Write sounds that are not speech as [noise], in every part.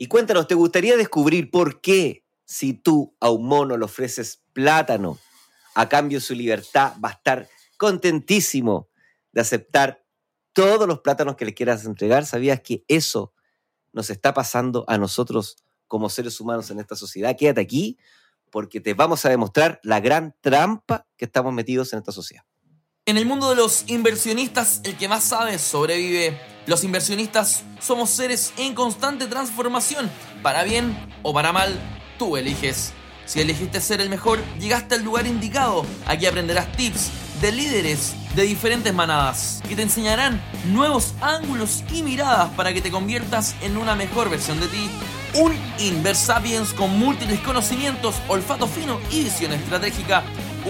Y cuéntanos, ¿te gustaría descubrir por qué si tú a un mono le ofreces plátano a cambio su libertad va a estar contentísimo de aceptar todos los plátanos que le quieras entregar? ¿Sabías que eso nos está pasando a nosotros como seres humanos en esta sociedad? Quédate aquí porque te vamos a demostrar la gran trampa que estamos metidos en esta sociedad. En el mundo de los inversionistas, el que más sabe sobrevive. Los inversionistas somos seres en constante transformación. Para bien o para mal, tú eliges. Si elegiste ser el mejor, llegaste al lugar indicado. Aquí aprenderás tips de líderes de diferentes manadas que te enseñarán nuevos ángulos y miradas para que te conviertas en una mejor versión de ti. Un Inversapiens con múltiples conocimientos, olfato fino y visión estratégica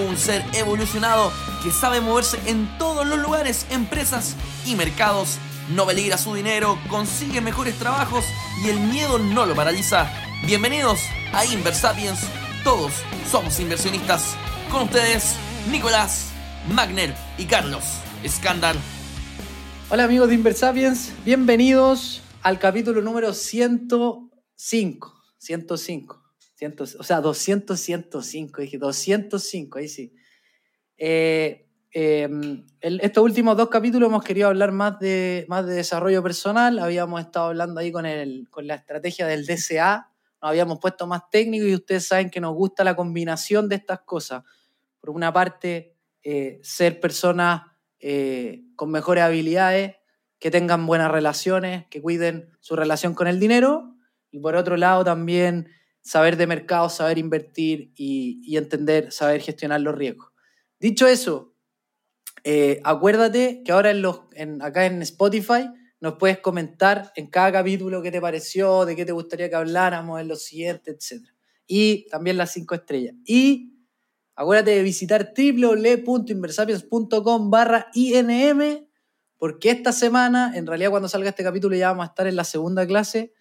un ser evolucionado que sabe moverse en todos los lugares, empresas y mercados. No peligra su dinero, consigue mejores trabajos y el miedo no lo paraliza. Bienvenidos a Inversapiens. Todos somos inversionistas. Con ustedes, Nicolás, Magner y Carlos Escándal. Hola amigos de Inversapiens, bienvenidos al capítulo número 105. 105 o sea, 200, 105, dije 205, ahí sí. Eh, em, estos últimos dos capítulos hemos querido hablar más de, más de desarrollo personal, habíamos estado hablando ahí con, el, con la estrategia del DCA, nos habíamos puesto más técnico y ustedes saben que nos gusta la combinación de estas cosas. Por una parte, eh, ser personas eh, con mejores habilidades, que tengan buenas relaciones, que cuiden su relación con el dinero, y por otro lado también saber de mercado, saber invertir y, entender, saber gestionar los riesgos. Dicho eso, eh, acuérdate que ahora en los, acá en Spotify nos puedes comentar en cada capítulo qué te pareció, de qué te gustaría que habláramos en los siguientes, etc. Y también las cinco estrellas. Y acuérdate de visitar www.inversapiens.com barra INM, porque esta semana, en realidad cuando salga este capítulo ya vamos a estar en la segunda clase,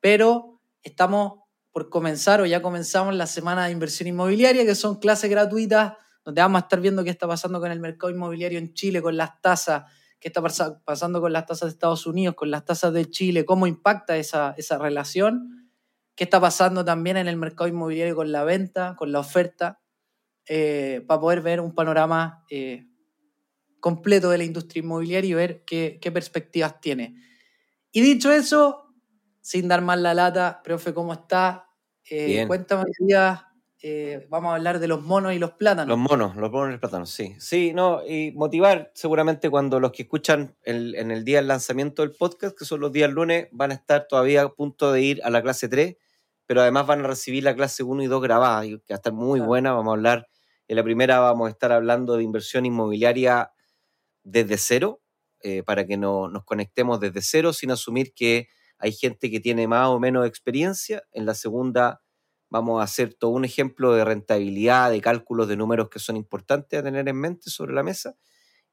pero estamos por comenzar o ya comenzamos la semana de inversión inmobiliaria, que son clases gratuitas donde vamos a estar viendo qué está pasando con el mercado inmobiliario en Chile, con las tasas, qué está pasando con las tasas de Estados Unidos, con las tasas de Chile, cómo impacta esa, relación, qué está pasando también en el mercado inmobiliario con la venta, con la oferta, eh, para poder ver un panorama eh, completo de la industria inmobiliaria y ver qué, qué perspectivas tiene. Y dicho eso, sin dar más la lata, profe, ¿cómo está? Eh, cuéntame día, eh, vamos a hablar de los monos y los plátanos. Los monos, los monos y los plátanos, sí. Sí, no, y motivar seguramente cuando los que escuchan en el día del lanzamiento del podcast, que son los días lunes, van a estar todavía a punto de ir a la clase 3, pero además van a recibir la clase 1 y 2 grabada, que va a estar muy buena. Vamos a hablar, en la primera vamos a estar hablando de inversión inmobiliaria desde cero, eh, para que no, nos conectemos desde cero sin asumir que hay gente que tiene más o menos experiencia. En la segunda vamos a hacer todo un ejemplo de rentabilidad, de cálculos de números que son importantes a tener en mente sobre la mesa.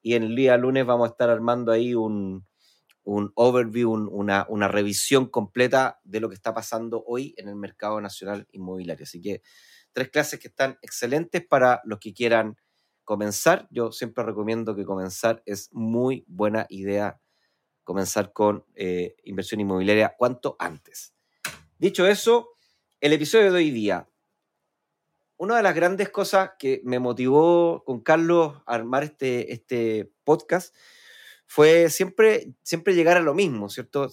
Y en el día lunes vamos a estar armando ahí un, overview, una, una, revisión completa de lo que está pasando hoy en el mercado nacional inmobiliario. Así que tres clases que están excelentes para los que quieran comenzar. Yo siempre recomiendo que comenzar es muy buena idea comenzar con eh, inversión inmobiliaria cuanto antes. Dicho eso, el episodio de hoy día. Una de las grandes cosas que me motivó con Carlos a armar este, este podcast fue siempre, siempre llegar a lo mismo, ¿cierto?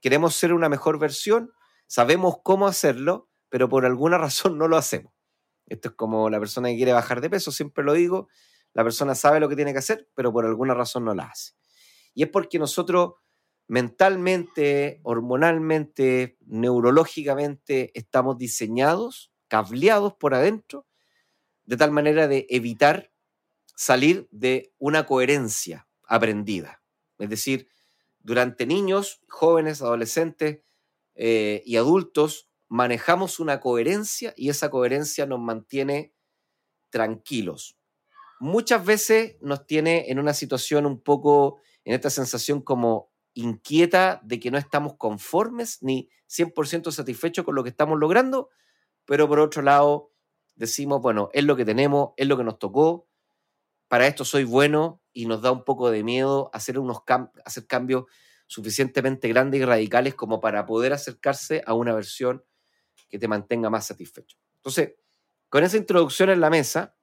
Queremos ser una mejor versión, sabemos cómo hacerlo, pero por alguna [laughs] razón no lo hacemos. Esto es como la persona que quiere bajar de peso, siempre lo digo, la persona sabe lo que tiene que hacer, pero por alguna razón no lo hace. Y es porque nosotros mentalmente, hormonalmente, neurológicamente estamos diseñados, cableados por adentro, de tal manera de evitar salir de una coherencia aprendida. Es decir, durante niños, jóvenes, adolescentes eh, y adultos manejamos una coherencia y esa coherencia nos mantiene tranquilos. Muchas veces nos tiene en una situación un poco en esta sensación como inquieta de que no estamos conformes ni 100% satisfechos con lo que estamos logrando, pero por otro lado decimos, bueno, es lo que tenemos, es lo que nos tocó, para esto soy bueno y nos da un poco de miedo hacer, unos hacer cambios suficientemente grandes y radicales como para poder acercarse a una versión que te mantenga más satisfecho. Entonces, con esa introducción en la mesa,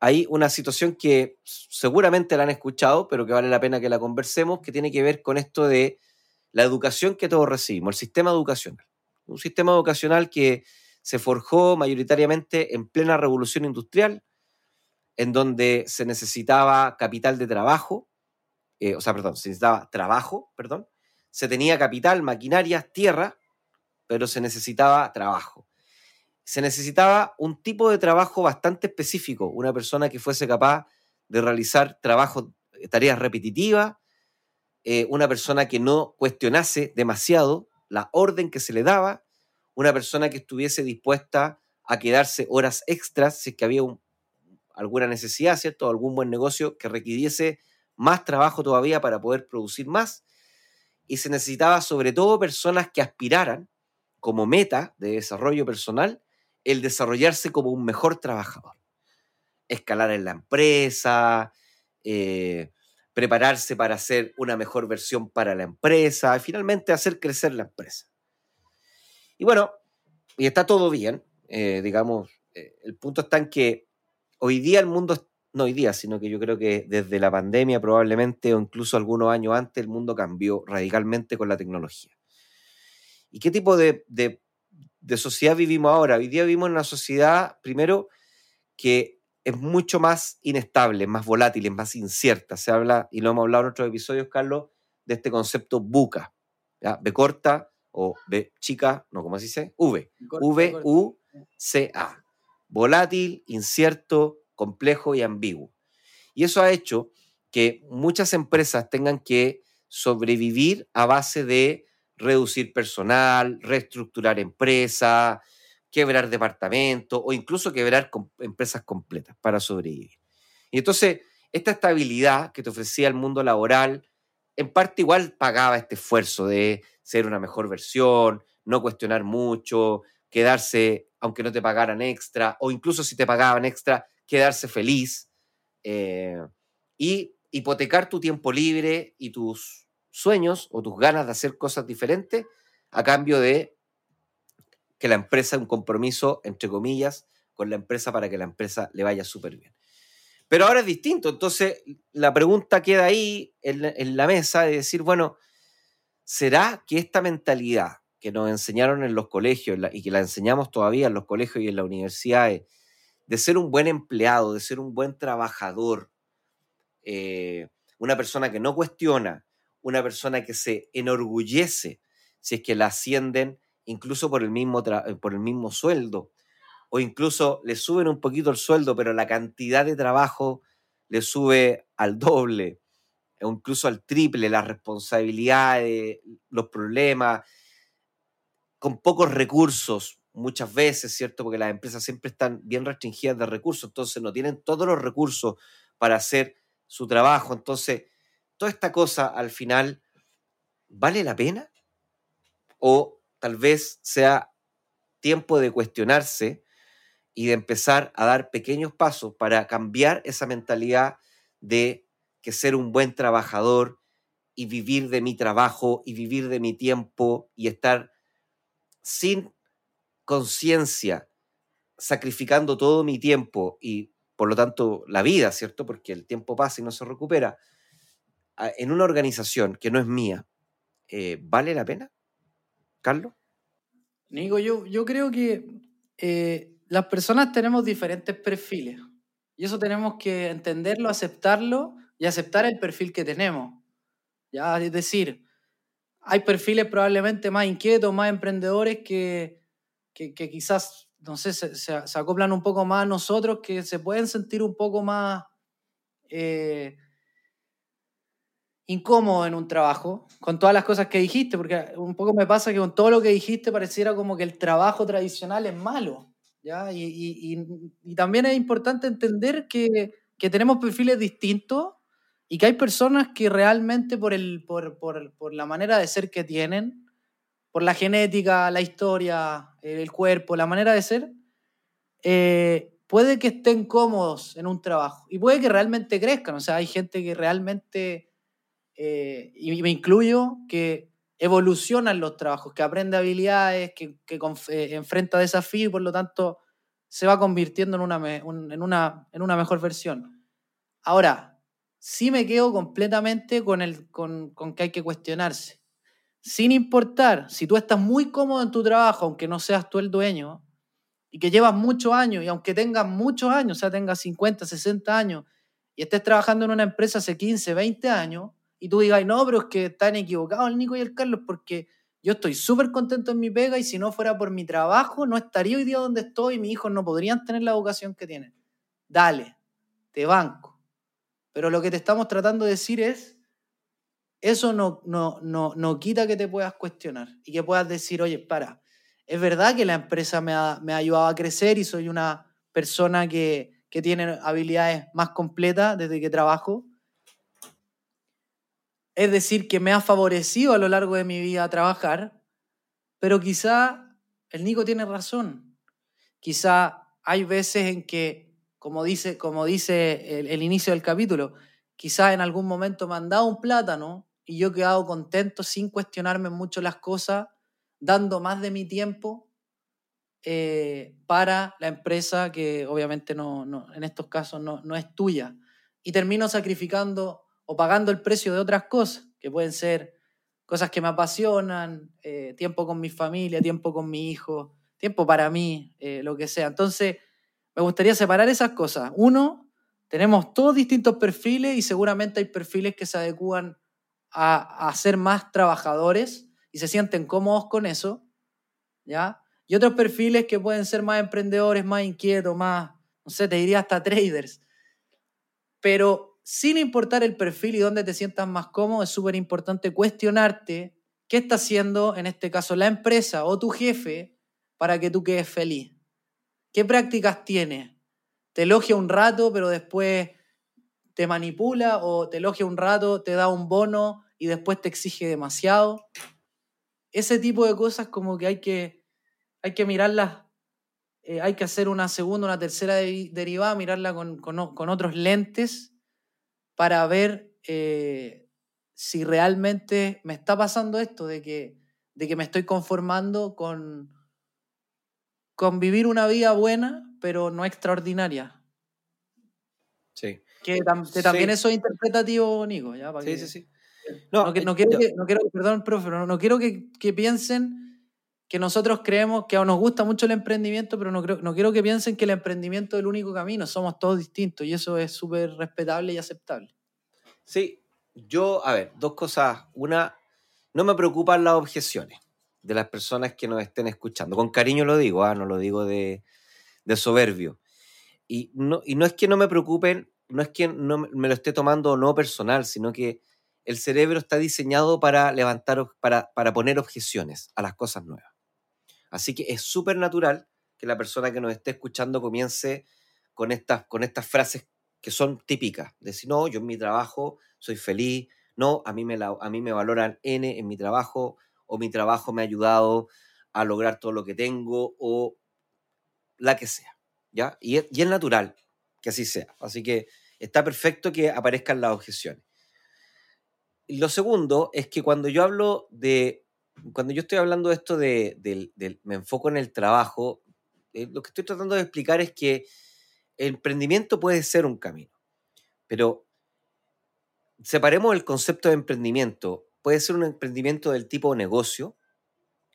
hay una situación que seguramente la han escuchado, pero que vale la pena que la conversemos, que tiene que ver con esto de la educación que todos recibimos, el sistema educacional. Un sistema educacional que se forjó mayoritariamente en plena revolución industrial, en donde se necesitaba capital de trabajo, eh, o sea, perdón, se necesitaba trabajo, perdón, se tenía capital, maquinarias, tierra, pero se necesitaba trabajo. Se necesitaba un tipo de trabajo bastante específico, una persona que fuese capaz de realizar trabajo, eh, tareas repetitivas, eh, una persona que no cuestionase demasiado la orden que se le daba, una persona que estuviese dispuesta a quedarse horas extras si es que había alguna necesidad, ¿cierto? algún buen negocio que requiriese más trabajo todavía para poder producir más. Y se necesitaba sobre todo personas que aspiraran como meta de desarrollo personal el desarrollarse como un mejor trabajador. Escalar en la empresa, eh, prepararse para hacer una mejor versión para la empresa, y finalmente hacer crecer la empresa. Y bueno, y está todo bien, eh, digamos, eh, el punto está en que hoy día el mundo, no hoy día, sino que yo creo que desde la pandemia probablemente o incluso algunos años antes el mundo cambió radicalmente con la tecnología. ¿Y qué tipo de, de, sociedad vivimos ahora? Hoy día vivimos en una sociedad, primero, que es mucho más inestable, más volátil, es más incierta. Se habla, y lo hemos hablado en otros episodios, Carlos, de este concepto buca. ¿ya? B corta o B chica, no, ¿cómo se dice? V. V-U-C-A volátil, incierto, complejo y ambiguo. Y eso ha hecho que muchas empresas tengan que sobrevivir a base de reducir personal, reestructurar empresas, quebrar departamentos o incluso quebrar empresas completas para sobrevivir. Y entonces, esta estabilidad que te ofrecía el mundo laboral, en parte igual pagaba este esfuerzo de ser una mejor versión, no cuestionar mucho, quedarse aunque no te pagaran extra, o incluso si te pagaban extra, quedarse feliz eh, y hipotecar tu tiempo libre y tus sueños o tus ganas de hacer cosas diferentes a cambio de que la empresa, un compromiso, entre comillas, con la empresa para que la empresa le vaya súper bien. Pero ahora es distinto, entonces la pregunta queda ahí en la mesa de decir, bueno, ¿será que esta mentalidad que nos enseñaron en los colegios y que la enseñamos todavía en los colegios y en las universidades, de ser un buen empleado, de ser un buen trabajador, eh, una persona que no cuestiona, una persona que se enorgullece si es que la ascienden incluso por el mismo, eh, por el mismo sueldo, o incluso le suben un poquito el sueldo, pero la cantidad de trabajo le sube al doble, o incluso al triple, las responsabilidades, los problemas, con pocos recursos muchas veces, ¿cierto? Porque las empresas siempre están bien restringidas de recursos, entonces no tienen todos los recursos para hacer su trabajo. Entonces, toda esta cosa al final, ¿vale la pena? O tal vez sea tiempo de cuestionarse y de empezar a dar pequeños pasos para cambiar esa mentalidad de que ser un buen trabajador y vivir de mi trabajo y vivir de mi tiempo y estar sin conciencia, sacrificando todo mi tiempo y por lo tanto la vida, ¿cierto? Porque el tiempo pasa y no se recupera, en una organización que no es mía, eh, ¿vale la pena? Carlos. Nico, yo, yo creo que eh, las personas tenemos diferentes perfiles y eso tenemos que entenderlo, aceptarlo y aceptar el perfil que tenemos. Ya, es decir, hay perfiles probablemente más inquietos, más emprendedores que, que, quizás, no sé, se, acoplan un poco más a nosotros, que se pueden sentir un poco más eh, incómodos en un trabajo, con todas las cosas que dijiste, porque un poco me pasa que con todo lo que dijiste pareciera como que el trabajo tradicional es malo. ¿ya? Y, y, y también es importante entender que, que tenemos perfiles distintos y que hay personas que realmente por, el, por, por, por, la manera de ser que tienen, por la genética, la historia, el cuerpo, la manera de ser, eh, puede que estén cómodos en un trabajo y puede que realmente crezcan. O sea, hay gente que realmente eh, y me incluyo, que evolucionan los trabajos, que aprende habilidades, que, que eh, enfrenta desafíos y por lo tanto se va convirtiendo en una, en una, en una mejor versión. Ahora, sí me quedo completamente con, el, con, con que hay que cuestionarse. Sin importar, si tú estás muy cómodo en tu trabajo, aunque no seas tú el dueño, y que llevas muchos años, y aunque tengas muchos años, o sea, tengas 50, 60 años, y estés trabajando en una empresa hace 15, 20 años, y tú digas, no, pero es que están equivocados el Nico y el Carlos porque yo estoy súper contento en mi pega y si no fuera por mi trabajo, no estaría hoy día donde estoy y mis hijos no podrían tener la educación que tienen. Dale, te banco. Pero lo que te estamos tratando de decir es, eso no, no, no, no quita que te puedas cuestionar y que puedas decir, oye, para, es verdad que la empresa me ha, me ha ayudado a crecer y soy una persona que, que tiene habilidades más completas desde que trabajo, es decir, que me ha favorecido a lo largo de mi vida trabajar, pero quizá el Nico tiene razón. Quizá hay veces en que, como dice, como dice el, inicio del capítulo, quizá en algún momento me han dado un plátano y yo he quedado contento sin cuestionarme mucho las cosas, dando más de mi tiempo eh, para la empresa que obviamente no, en estos casos no, no es tuya. Y termino sacrificando o pagando el precio de otras cosas, que pueden ser cosas que me apasionan, eh, tiempo con mi familia, tiempo con mi hijo, tiempo para mí, eh, lo que sea. Entonces, me gustaría separar esas cosas. Uno, tenemos todos distintos perfiles y seguramente hay perfiles que se adecúan a, ser más trabajadores y se sienten cómodos con eso, ¿ya? Y otros perfiles que pueden ser más emprendedores, más inquietos, más, no sé, te diría hasta traders. Pero sin importar el perfil y dónde te sientas más cómodo, es súper importante cuestionarte qué está haciendo, en este caso, la empresa o tu jefe para que tú quedes feliz. ¿Qué prácticas tiene? ¿Te elogia un rato, pero después te manipula o te elogia un rato, te da un bono y después te exige demasiado? Ese tipo de cosas como que hay que, hay que mirarlas, eh, hay que hacer una segunda, una tercera derivada, mirarla con, con otros lentes para ver eh, si realmente me está pasando esto de que, de que me estoy conformando con, con vivir una vida buena, pero no extraordinaria. Sí. Que, también eso es interpretativo, Nico. ¿ya? sí, sí, sí. No, quiero que, no quiero, perdón, profe, no, quiero que, que, piensen que nosotros creemos que nos gusta mucho el emprendimiento, pero no, creo, no quiero que piensen que el emprendimiento es el único camino, somos todos distintos y eso es súper respetable y aceptable. Sí, yo, a ver, dos cosas. Una, no me preocupan las objeciones de las personas que nos estén escuchando. Con cariño lo digo, ah, no lo digo de, soberbio. Y no, y no es que no me preocupen, no es que no me lo esté tomando no personal, sino que el cerebro está diseñado para levantar, para, para poner objeciones a las cosas nuevas. Así que es súper natural que la persona que nos esté escuchando comience con estas, con estas frases que son típicas. Decir, no, yo en mi trabajo soy feliz, no, a mí me, a mí me valoran N en mi trabajo, o mi trabajo me ha ayudado a lograr todo lo que tengo, o la que sea. ¿ya? Y es, y es natural que así sea. Así que está perfecto que aparezcan las objeciones. lo segundo es que cuando yo hablo de cuando yo estoy hablando de esto de, me enfoco en el trabajo, eh, lo que estoy tratando de explicar es que el emprendimiento puede ser un camino, pero separemos el concepto de emprendimiento. Puede ser un emprendimiento del tipo negocio,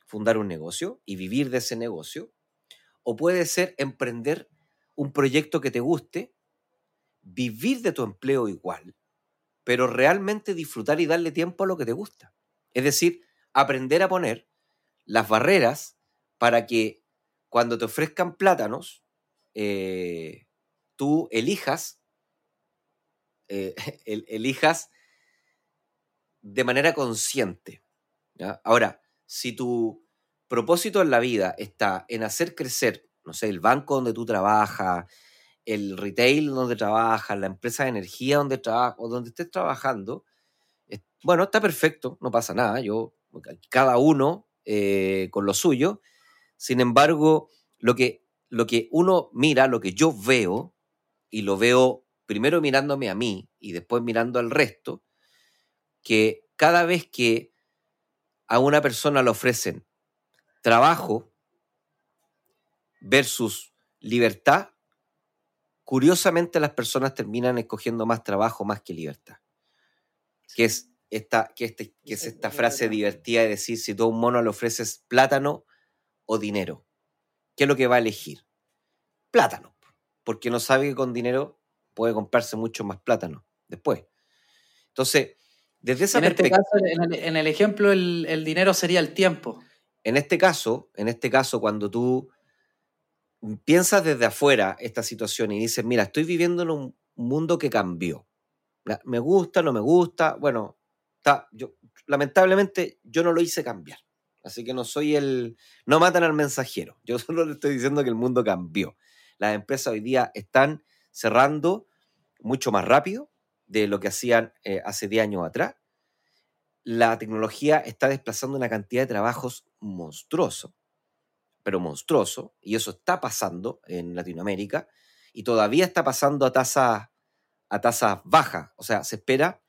fundar un negocio y vivir de ese negocio, o puede ser emprender un proyecto que te guste, vivir de tu empleo igual, pero realmente disfrutar y darle tiempo a lo que te gusta. Es decir, aprender a poner las barreras para que cuando te ofrezcan plátanos, eh, tú elijas, eh, [laughs] elijas de manera consciente. Ahora, si tu propósito en la vida está en hacer crecer, no sé, el banco donde tú trabajas, el retail donde trabajas, la empresa de energía donde trabajas o donde estés trabajando, bueno, está perfecto, no pasa nada. Yo, cada uno eh, con lo suyo. Sin embargo, lo que, lo que uno mira, lo que yo veo, y lo veo primero mirándome a mí y después mirando al resto, que cada vez que a una persona le ofrecen trabajo versus libertad, curiosamente las personas terminan escogiendo más trabajo más que libertad. Que es esta, que este, que es esta frase divertida de decir si tú a un mono le ofreces plátano o dinero, ¿qué es lo que va a elegir? Plátano, porque no sabe que con dinero puede comprarse mucho más plátano después. Entonces, desde esa En este perspectiva... caso, en el, en el ejemplo, el, el dinero sería el tiempo. En este caso, en este caso, cuando tú piensas desde afuera esta situación y dices, mira, estoy viviendo en un mundo que cambió. Me gusta, no me gusta, bueno, está, yo, lamentablemente yo no lo hice cambiar. Así que no soy el... No matan al mensajero. Yo [laughs] solo le estoy diciendo que el mundo cambió. Las empresas hoy día están cerrando mucho más rápido de lo que hacían eh, hace 10 años atrás. La tecnología está desplazando una cantidad de trabajos monstruoso, pero monstruoso, y eso está pasando en Latinoamérica, y todavía está pasando a tasas a tasas bajas. O sea, se espera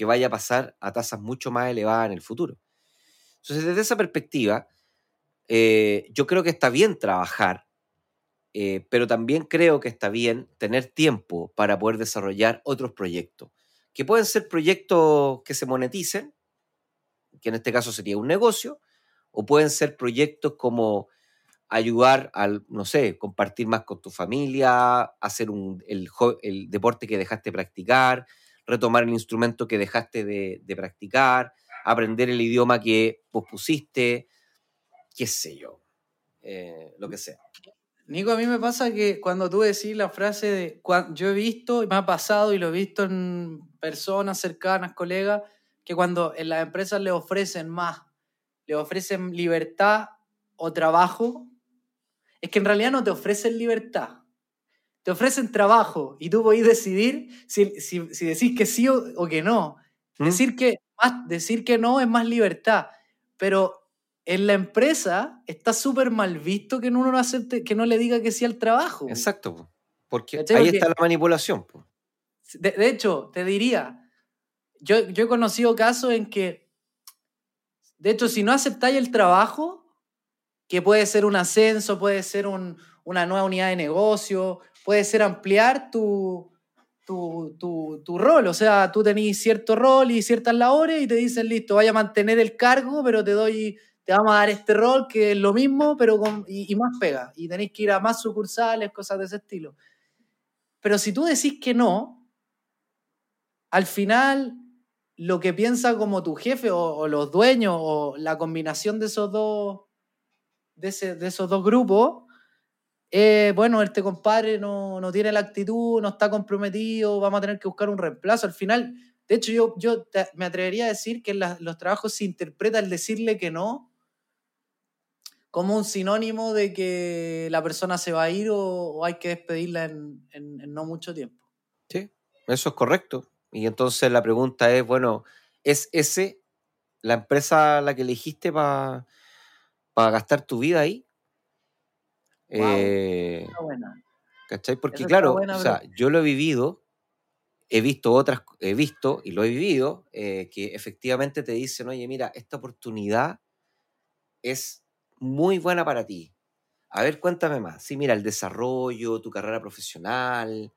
que vaya a pasar a tasas mucho más elevadas en el futuro. Entonces, desde esa perspectiva, eh, yo creo que está bien trabajar, eh, pero también creo que está bien tener tiempo para poder desarrollar otros proyectos, que pueden ser proyectos que se moneticen, que en este caso sería un negocio, o pueden ser proyectos como ayudar al, no sé, compartir más con tu familia, hacer un, el, deporte que dejaste practicar, retomar el instrumento que dejaste de, practicar, aprender el idioma que pospusiste, qué sé yo, eh, lo que sea. Nico, a mí me pasa que cuando tú decís la frase de "Cua- yo he visto, y me ha pasado y lo he visto en personas cercanas, colegas, que cuando en las empresas le ofrecen más, le ofrecen libertad o trabajo, es que en realidad no te ofrecen libertad. Te ofrecen trabajo y tú podés decidir si, si, si decís que sí o, o que no. ¿Mm? Decir que, más, decir que no es más libertad, pero en la empresa está súper mal visto que uno no acepte, que no le diga que sí al trabajo. Exacto, po. porque ¿Cachai? ahí Porque- está la manipulación. de hecho, te diría, yo, yo he conocido casos en que, de hecho, si no aceptáis el trabajo, que puede ser un ascenso, puede ser un- una nueva unidad de negocio, puede ser ampliar tu, tu, tu- tu rol. O sea, tú tenés cierto rol y ciertas labores y te dicen, listo, vaya a mantener el cargo, pero te doy, te vamos a dar este rol que es lo mismo, pero con, y, y más pega. Y tenéis que ir a más sucursales, cosas de ese estilo. Pero si tú decís que no, al final lo que piensa como tu jefe o, o los dueños o la combinación de esos dos, de, ese- de esos dos grupos, eh, bueno, este compadre no, no tiene la actitud, no está comprometido, vamos a tener que buscar un reemplazo. Al final, de hecho, yo, yo me atrevería a decir que en los trabajos se interpreta el decirle que no como un sinónimo de que la persona se va a ir o, hay que despedirla en- no mucho tiempo. Sí, eso es correcto. Y entonces la pregunta es, bueno, ¿es ese la empresa la que elegiste para gastar tu vida ahí? Eh, buena. ¿Cachai? Porque claro, buena, o sea, yo lo he vivido, he visto otras, he visto y lo he vivido, eh, que efectivamente te dicen, oye, mira, esta oportunidad es muy buena para ti. A ver, cuéntame más. Sí, mira, el desarrollo, tu carrera profesional,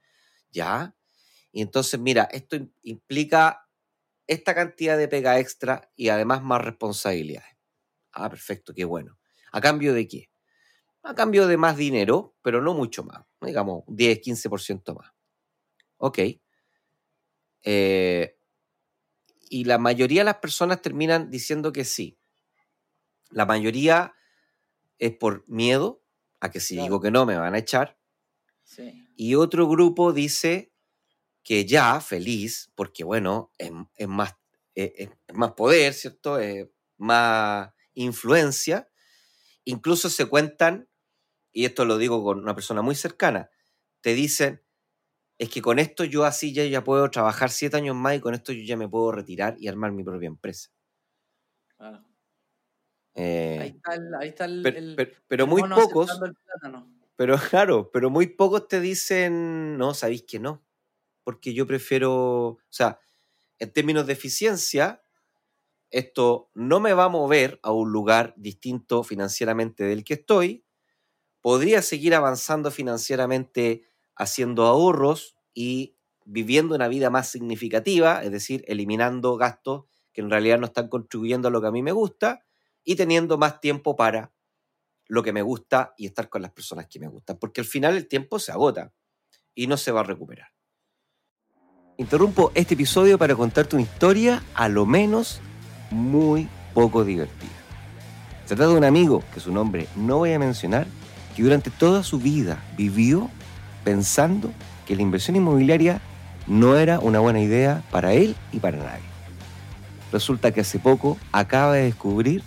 ¿ya? Y entonces, mira, esto im- implica esta cantidad de pega extra y además más responsabilidades. Ah, perfecto, qué bueno. ¿A cambio de qué? A cambio de más dinero, pero no mucho más. Digamos, 10, 15% más. Ok. Eh, y la mayoría de las personas terminan diciendo que sí. La mayoría es por miedo a que si Claro. digo que no me van a echar. Sí. Y otro grupo dice que ya, feliz, porque bueno, es, es más, es, es- es más poder, ¿cierto? Es más influencia. Incluso se cuentan, y esto lo digo con una persona muy cercana, te dicen, es que con esto yo así ya, ya puedo trabajar siete años más y con esto yo ya me puedo retirar y armar mi propia empresa. Claro. Eh, Ahí está el, ahí está el- pero, el- muy pocos, pero [laughs] claro, pero muy pocos te dicen, no, sabéis que no, porque yo prefiero, o sea, en términos de eficiencia, esto no me va a mover a un lugar distinto financieramente del que estoy. Podría seguir avanzando financieramente haciendo ahorros y viviendo una vida más significativa, es decir, eliminando gastos que en realidad no están contribuyendo a lo que a mí me gusta y teniendo más tiempo para lo que me gusta y estar con las personas que me gustan, porque al final el tiempo se agota y no se va a recuperar. Interrumpo este episodio para contarte una historia a lo menos muy poco divertida. Se trata de un amigo, que su nombre no voy a mencionar, que durante toda su vida vivió pensando que la inversión inmobiliaria no era una buena idea para él y para nadie. Resulta que hace poco acaba de descubrir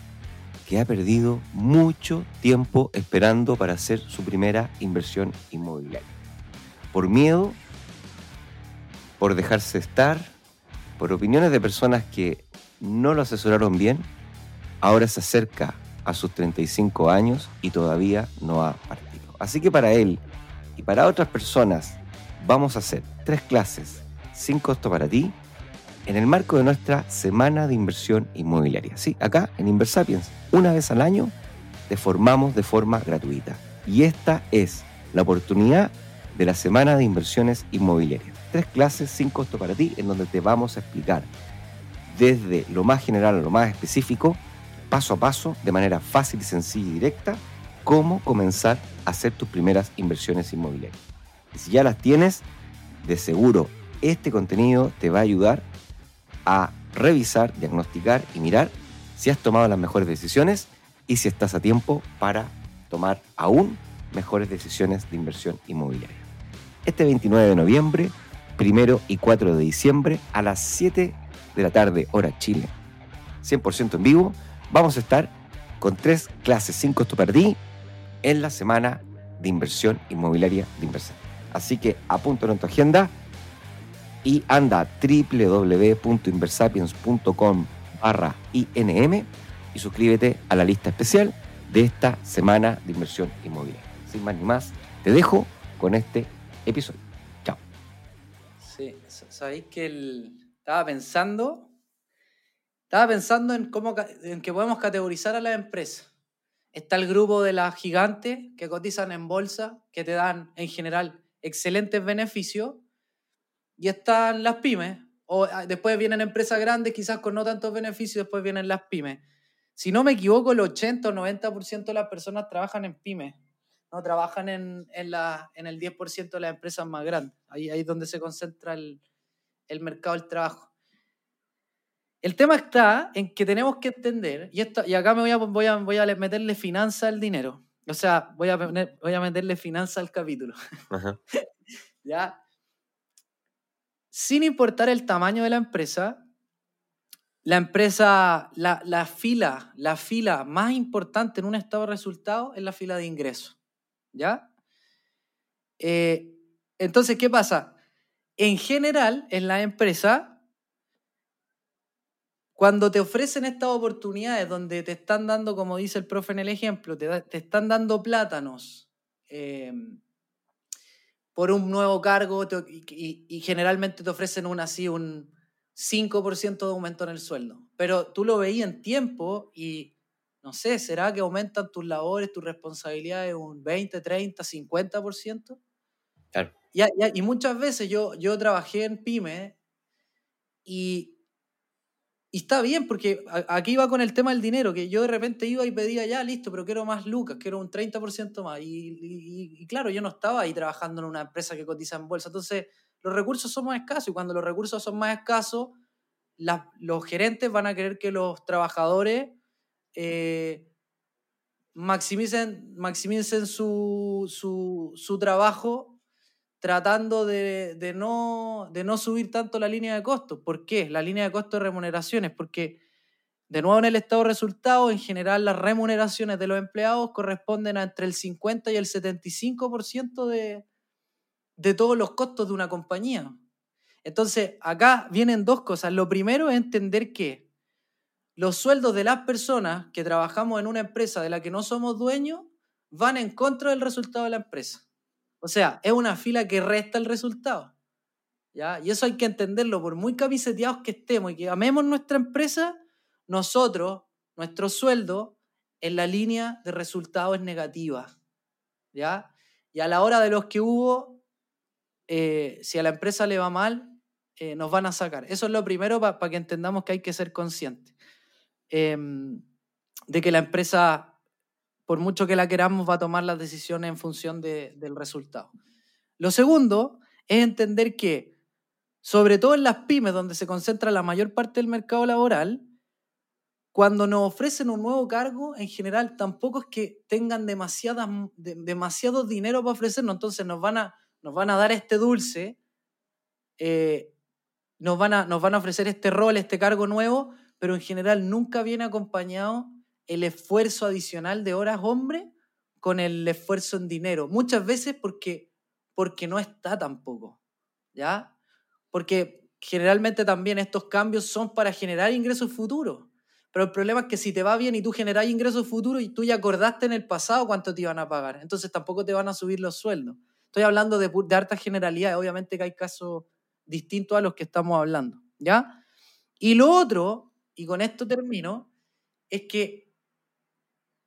que ha perdido mucho tiempo esperando para hacer su primera inversión inmobiliaria. Por miedo, por dejarse estar, por opiniones de personas que no lo asesoraron bien, ahora se acerca a sus 35 años y todavía no ha partido. Así que para él y para otras personas vamos a hacer tres clases sin costo para ti en el marco de nuestra semana de inversión inmobiliaria. Sí, acá en Inversapiens, una vez al año, te formamos de forma gratuita. Y esta es la oportunidad de la semana de inversiones inmobiliarias. Tres clases sin costo para ti en donde te vamos a explicar desde lo más general a lo más específico, paso a paso, de manera fácil, sencilla y directa, cómo comenzar a hacer tus primeras inversiones inmobiliarias. Y si ya las tienes, de seguro este contenido te va a ayudar a revisar, diagnosticar y mirar si has tomado las mejores decisiones y si estás a tiempo para tomar aún mejores decisiones de inversión inmobiliaria. Este 29 de noviembre, primero y 4 de diciembre, a las 7 de la tarde, hora Chile, 100% en vivo, vamos a estar con tres clases para ti en la semana de inversión inmobiliaria de inversión. Así que apúntalo en tu agenda y anda a www.inversapiens.com barra INM y suscríbete a la lista especial de esta semana de inversión inmobiliaria. Sin más ni más, te dejo con este episodio. Chao. Sí, sabéis que estaba pensando, estaba pensando en cómo en que podemos categorizar a la empresa. Está el grupo de las gigantes que cotizan en bolsa, que te dan en general excelentes beneficios y están las pymes. O ah, después vienen empresas grandes, quizás con no tantos beneficios, después vienen las pymes. Si no me equivoco, el 80 o 90% de las personas trabajan en pymes, no trabajan en, en, la, en el 10% de las empresas más grandes. Ahí, ahí es donde se concentra el, el mercado del trabajo. El tema está en que tenemos que entender, y, esto, y acá me voy a, voy, a, voy a meterle finanza al dinero. O sea, voy a, voy a meterle finanza al capítulo. [laughs] ¿Ya? sin importar el tamaño de la empresa, la empresa, la, la, fila, la fila más importante en un estado de resultados es la fila de ingresos. ¿Ya? Eh, entonces, ¿qué pasa? En general, en la empresa, cuando te ofrecen estas oportunidades donde te están dando, como dice el profe en el ejemplo, te, están dando plátanos, eh, por un nuevo cargo y, generalmente te ofrecen un así un 5% de aumento en el sueldo. Pero tú lo veías en tiempo y no sé, ¿será que aumentan tus labores, tus responsabilidades un 20, 30, 50%? Y, muchas veces yo, yo trabajé en pyme y está bien, porque aquí iba con el tema del dinero, que yo de repente iba y pedía, ya, listo, pero quiero más lucas, quiero un 30% más. Y, claro, yo no estaba ahí trabajando en una empresa que cotiza en bolsa. Entonces, los recursos son más escasos y cuando los recursos son más escasos, los gerentes van a querer que los trabajadores eh, maximicen, maximicen su, su trabajo tratando de, no, de no subir tanto la línea de costos. ¿Por qué? La línea de costos de remuneraciones, porque de nuevo en el estado de en general las remuneraciones de los empleados corresponden a entre el 50 y el 75% de, de todos los costos de una compañía. Entonces, acá vienen dos cosas. Lo primero es entender que los sueldos de las personas que trabajamos en una empresa de la que no somos dueños van en contra del resultado de la empresa. O sea, es una fila que resta el resultado. ¿ya? Y eso hay que entenderlo, por muy camiseteados que estemos y que amemos nuestra empresa, nosotros, nuestro sueldo, en la línea de resultados es negativa, ¿ya? Y a la hora de los que hubo, eh, si a la empresa le va mal, eh, nos van a sacar. Eso es lo primero para que entendamos que hay que ser conscientes em, de que la empresa, por mucho que la queramos, va a tomar las decisiones en función del resultado. Lo segundo es entender que, sobre todo en las pymes, donde se concentra la mayor parte del mercado laboral, cuando nos ofrecen un nuevo cargo, en general tampoco es que tengan demasiadas, demasiado dinero para ofrecernos, entonces nos van a, nos van a dar este dulce eh, nos van, a, nos van a ofrecer este rol, este cargo nuevo, pero en general nunca viene acompañado el esfuerzo adicional de horas hombre con el esfuerzo en dinero. Muchas veces porque, porque no está tampoco, ¿ya? Porque generalmente también estos cambios son para generar ingresos futuros. Pero el problema es que si te va bien y tú generas ingresos futuros y tú ya acordaste en el pasado cuánto te iban a pagar, entonces tampoco te van a subir los sueldos. Estoy hablando de, de harta generalidad, obviamente que hay casos distinto a los que estamos hablando, ¿ya? Y lo otro, y con esto termino, es que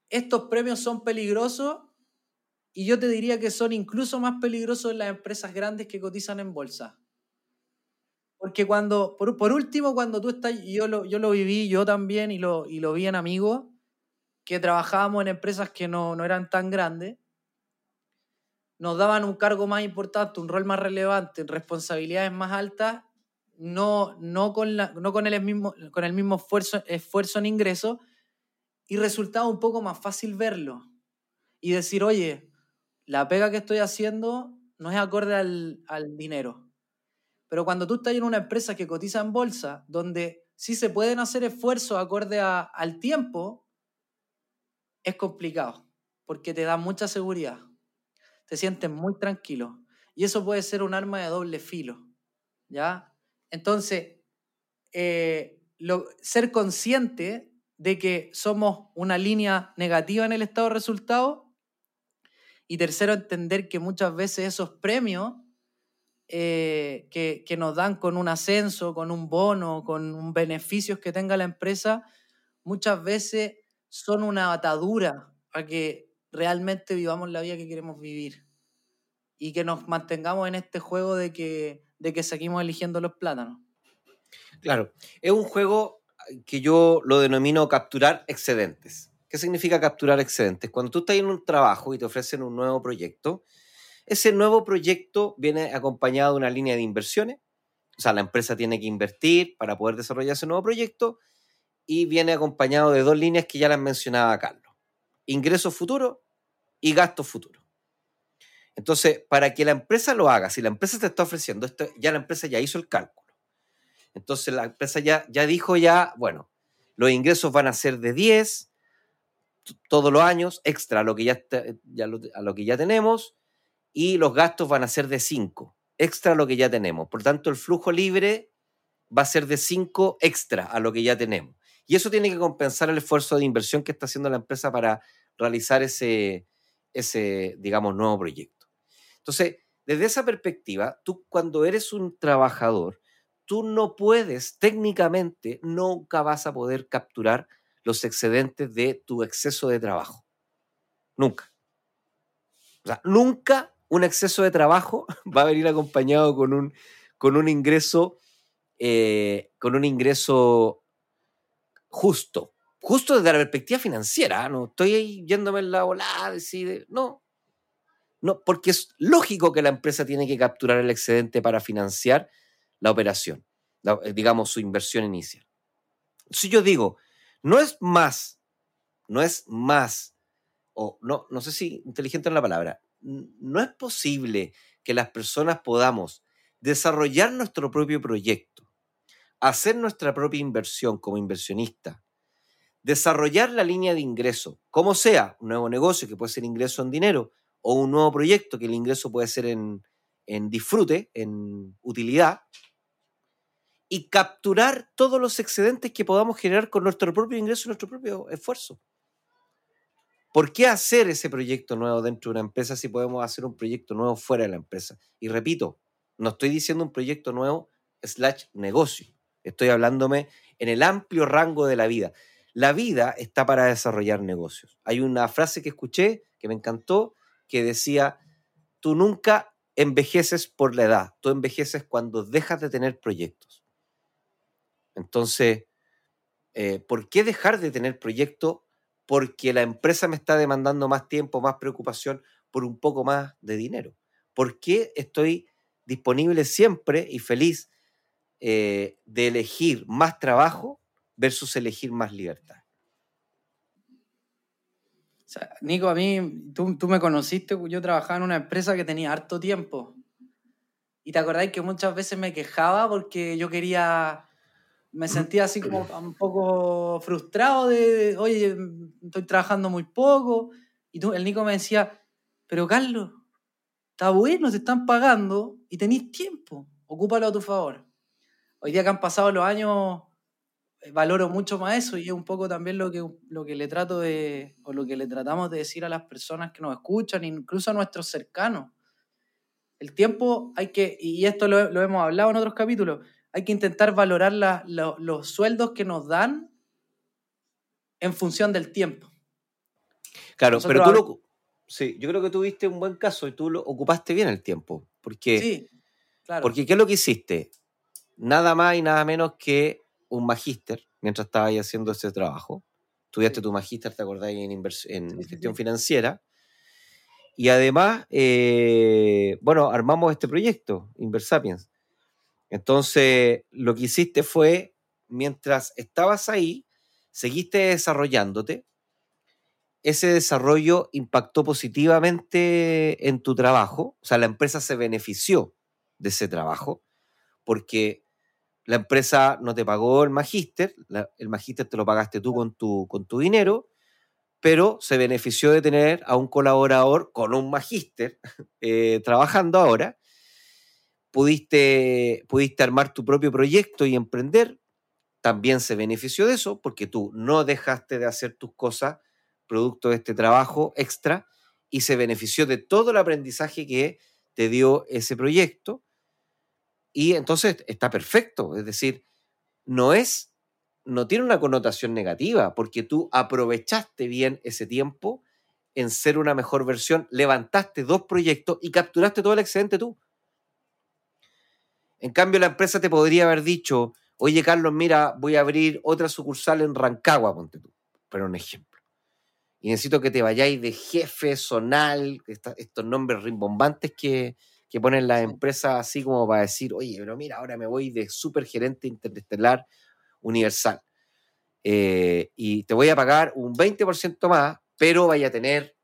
estos premios son peligrosos y yo te diría que son incluso más peligrosos en las empresas grandes que cotizan en bolsa. Porque cuando, por, último, cuando tú estás, yo lo, yo lo viví, yo también, y lo, y lo vi en amigos, que trabajábamos en empresas que no, no eran tan grandes, nos daban un cargo más importante, un rol más relevante, responsabilidades más altas, no, no, con, la, no con, el mismo, con el mismo esfuerzo, esfuerzo en ingreso, y resultaba un poco más fácil verlo y decir, oye, la pega que estoy haciendo no es acorde al, al dinero. Pero cuando tú estás en una empresa que cotiza en bolsa, donde sí se pueden hacer esfuerzos acorde al tiempo, es complicado, porque te da mucha seguridad te sientes muy tranquilo. Y eso puede ser un arma de doble filo, ¿ya? Entonces, eh, ser consciente de que somos una línea negativa en el estado de resultados. Y tercero, entender que muchas veces esos premios eh, que, que, nos dan con un ascenso, con un bono, con un beneficios que tenga la empresa, muchas veces son una atadura a que realmente vivamos la vida que queremos vivir y que nos mantengamos en este juego de que, de que seguimos eligiendo los plátanos. Claro, es un juego que yo lo denomino capturar excedentes. ¿Qué significa capturar excedentes? Cuando tú estás en un trabajo y te ofrecen un nuevo proyecto, ese nuevo proyecto viene acompañado de una línea de inversiones, o sea, la empresa tiene que invertir para poder desarrollar ese nuevo proyecto y viene acompañado de dos líneas que ya las mencionaba Carlos ingresos futuros y gastos futuros. Entonces, para que la empresa lo haga, si la empresa te está ofreciendo esto, ya la empresa ya hizo el cálculo. Entonces, la empresa ya, ya dijo ya, bueno, los ingresos van a ser de 10 todos los años, extra a lo que ya, a lo que ya tenemos, y los gastos van a ser de 5, extra a lo que ya tenemos. Por tanto, el flujo libre va a ser de 5 extra a lo que ya tenemos. Y eso tiene que compensar el esfuerzo de inversión que está haciendo la empresa para realizar ese, ese, digamos, nuevo proyecto. Entonces, desde esa perspectiva, tú cuando eres un trabajador, tú no puedes, técnicamente, nunca vas a poder capturar los excedentes de tu exceso de trabajo. Nunca. O sea, nunca un exceso de trabajo [laughs] va a venir acompañado con un, con un ingreso, eh, con un ingreso justo justo desde la perspectiva financiera, ¿ah? no estoy ahí yéndome en la volada, decide, no, no, porque es lógico que la empresa tiene que capturar el excedente para financiar la operación, eh, digamos su inversión inicial. Si yo digo, no es más, no es más, o no, no sé si inteligente es la palabra, no es posible que las personas podamos desarrollar nuestro propio proyecto, hacer nuestra propia inversión como inversionista, desarrollar la línea de ingreso, como sea, un nuevo negocio que puede ser ingreso en dinero o un nuevo proyecto que el ingreso puede ser en, disfrute, en utilidad, y capturar todos los excedentes que podamos generar con nuestro propio ingreso y nuestro propio esfuerzo. ¿Por qué hacer ese proyecto nuevo dentro de una empresa si podemos hacer un proyecto nuevo fuera de la empresa? Y repito, No estoy diciendo un proyecto nuevo slash negocio. Estoy hablándome en el amplio rango de la vida. La vida está para desarrollar negocios. Hay una frase que escuché que me encantó que decía, tú nunca envejeces por la edad, tú envejeces cuando dejas de tener proyectos. Entonces, eh, ¿por qué dejar de tener proyectos? Porque la empresa me está demandando más tiempo, más preocupación por un poco más de dinero. ¿Por qué estoy disponible siempre y feliz eh, de elegir más trabajo versus elegir más libertad? Nico, a mí, tú, tú, me conociste, yo trabajaba en una empresa que tenía harto tiempo. Y te acordáis que muchas veces me quejaba porque yo quería, me sentía así como un poco frustrado de, oye, estoy trabajando muy poco. Y tú, el Nico me decía, pero Carlos, está bueno, te están pagando y tenéis tiempo, ocúpalo a tu favor. Hoy día que han pasado los años, eh, valoro mucho más eso y es un poco también lo que, lo que le trato de, o lo que le tratamos de decir a las personas que nos escuchan, incluso a nuestros cercanos. El tiempo hay que, y esto lo, lo hemos hablado en otros capítulos, hay que intentar valorar la, los sueldos que nos dan en función del tiempo. Claro, pero tú lo, sí, yo creo que tuviste un buen caso y tú lo ocupaste bien el tiempo. Porque, sí, claro. Porque ¿qué es lo que hiciste? Nada más y nada menos que un magíster mientras estabas haciendo ese trabajo. Estudiaste tu magíster, ¿te acordáis? En, en gestión financiera. Y además, eh, bueno, armamos este proyecto, Inversapiens. Entonces, lo que hiciste fue, mientras estabas ahí, seguiste desarrollándote. Ese desarrollo impactó positivamente en tu trabajo, o sea, la empresa se benefició de ese trabajo, porque la empresa no te pagó el magíster, el magíster te lo pagaste tú con tu, con tu dinero, pero se benefició de tener a un colaborador con un magíster [laughs] eh, trabajando ahora. Pudiste, pudiste armar tu propio proyecto y emprender. También se benefició de eso porque tú no dejaste de hacer tus cosas producto de este trabajo extra y se benefició de todo el aprendizaje que te dio ese proyecto y entonces está perfecto, es decir, no es, no tiene una connotación negativa, porque tú aprovechaste bien ese tiempo en ser una mejor versión, levantaste dos proyectos y capturaste todo el excedente tú. En cambio, la empresa te podría haber dicho, oye Carlos, mira, voy a abrir otra sucursal en Rancagua, ponte tú, pero un ejemplo. Y necesito que te vayáis de jefe, zonal, estos nombres rimbombantes que, que ponen las empresas así como para decir, oye, pero mira, ahora me voy de supergerente interestelar universal. Eh, y te voy a pagar un 20% más, pero vaya a tener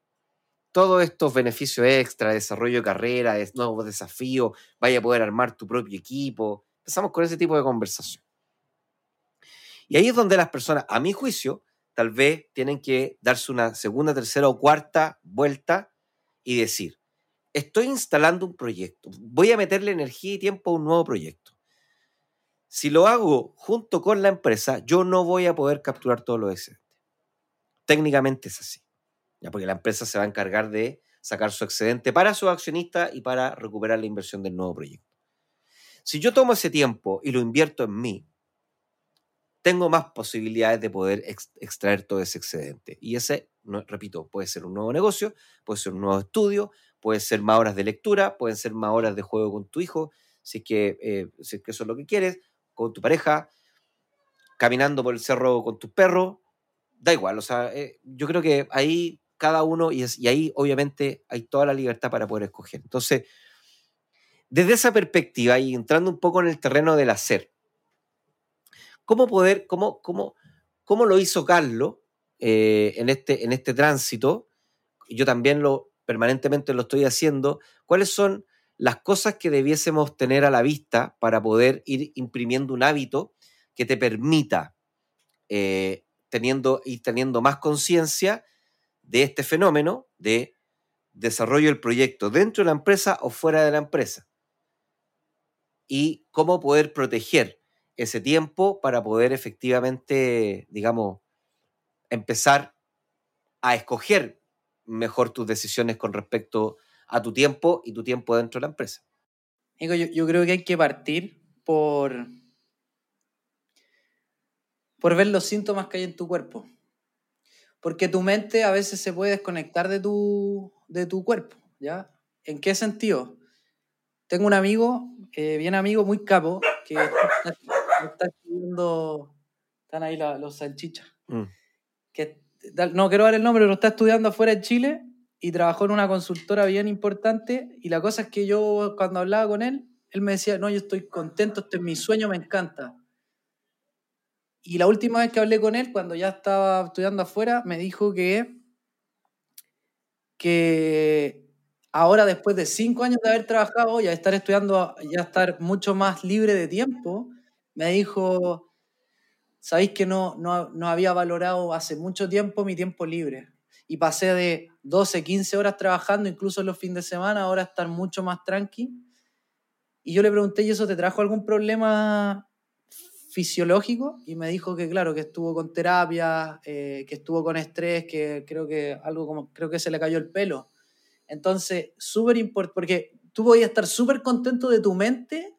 todos estos beneficios extra, desarrollo de carrera, nuevos desafíos, vaya a poder armar tu propio equipo. Empezamos con ese tipo de conversación. Y ahí es donde las personas, a mi juicio, tal vez tienen que darse una segunda, tercera o cuarta vuelta y decir, estoy instalando un proyecto, voy a meterle energía y tiempo a un nuevo proyecto. Si lo hago junto con la empresa, yo no voy a poder capturar todo lo excedente. Técnicamente es así, ya porque la empresa se va a encargar de sacar su excedente para su accionista y para recuperar la inversión del nuevo proyecto. Si yo tomo ese tiempo y lo invierto en mí, tengo más posibilidades de poder extraer todo ese excedente. Y ese, repito, puede ser un nuevo negocio, puede ser un nuevo estudio, Pueden ser más horas de lectura, pueden ser más horas de juego con tu hijo, si es que, eh, si que eso es lo que quieres, con tu pareja, caminando por el cerro con tus perros, da igual, o sea, eh, yo creo que ahí cada uno, y, y ahí obviamente hay toda la libertad para poder escoger. Entonces, desde esa perspectiva y entrando un poco en el terreno del hacer, ¿cómo poder, cómo, cómo, cómo lo hizo Carlos eh, en, este, en este tránsito? Yo también lo, permanentemente lo estoy haciendo, cuáles son las cosas que debiésemos tener a la vista para poder ir imprimiendo un hábito que te permita eh, teniendo, ir teniendo más conciencia de este fenómeno de desarrollo del proyecto dentro de la empresa o fuera de la empresa. Y cómo poder proteger ese tiempo para poder efectivamente, digamos, empezar a escoger mejor tus decisiones con respecto a tu tiempo y tu tiempo dentro de la empresa. Yo, yo creo que hay que partir por, por ver los síntomas que hay en tu cuerpo. Porque tu mente a veces se puede desconectar de tu, de tu cuerpo, ¿ya? ¿En qué sentido? Tengo un amigo, eh, bien amigo, muy capo, que está, está estudiando, están ahí la- los salchichas, Mm. que no quiero dar el nombre, pero está estudiando afuera de Chile y trabajó en una consultora bien importante. Y la cosa es que yo, cuando hablaba con él, él me decía, no, yo estoy contento, este es mi sueño, me encanta. Y la última vez que hablé con él, cuando ya estaba estudiando afuera, me dijo que, que ahora, después de cinco años de haber trabajado y estar estudiando, ya estar mucho más libre de tiempo, me dijo, sabéis que no, no, no había valorado hace mucho tiempo mi tiempo libre. Y pasé de 12, 15 horas trabajando, incluso los fines de semana, ahora estar mucho más tranqui. Y yo le pregunté, ¿y eso te trajo algún problema fisiológico? Y me dijo que, claro, que estuvo con terapia, eh, que estuvo con estrés, que creo que algo como, creo que se le cayó el pelo. Entonces, súper importante, porque tú podías estar súper contento de tu mente,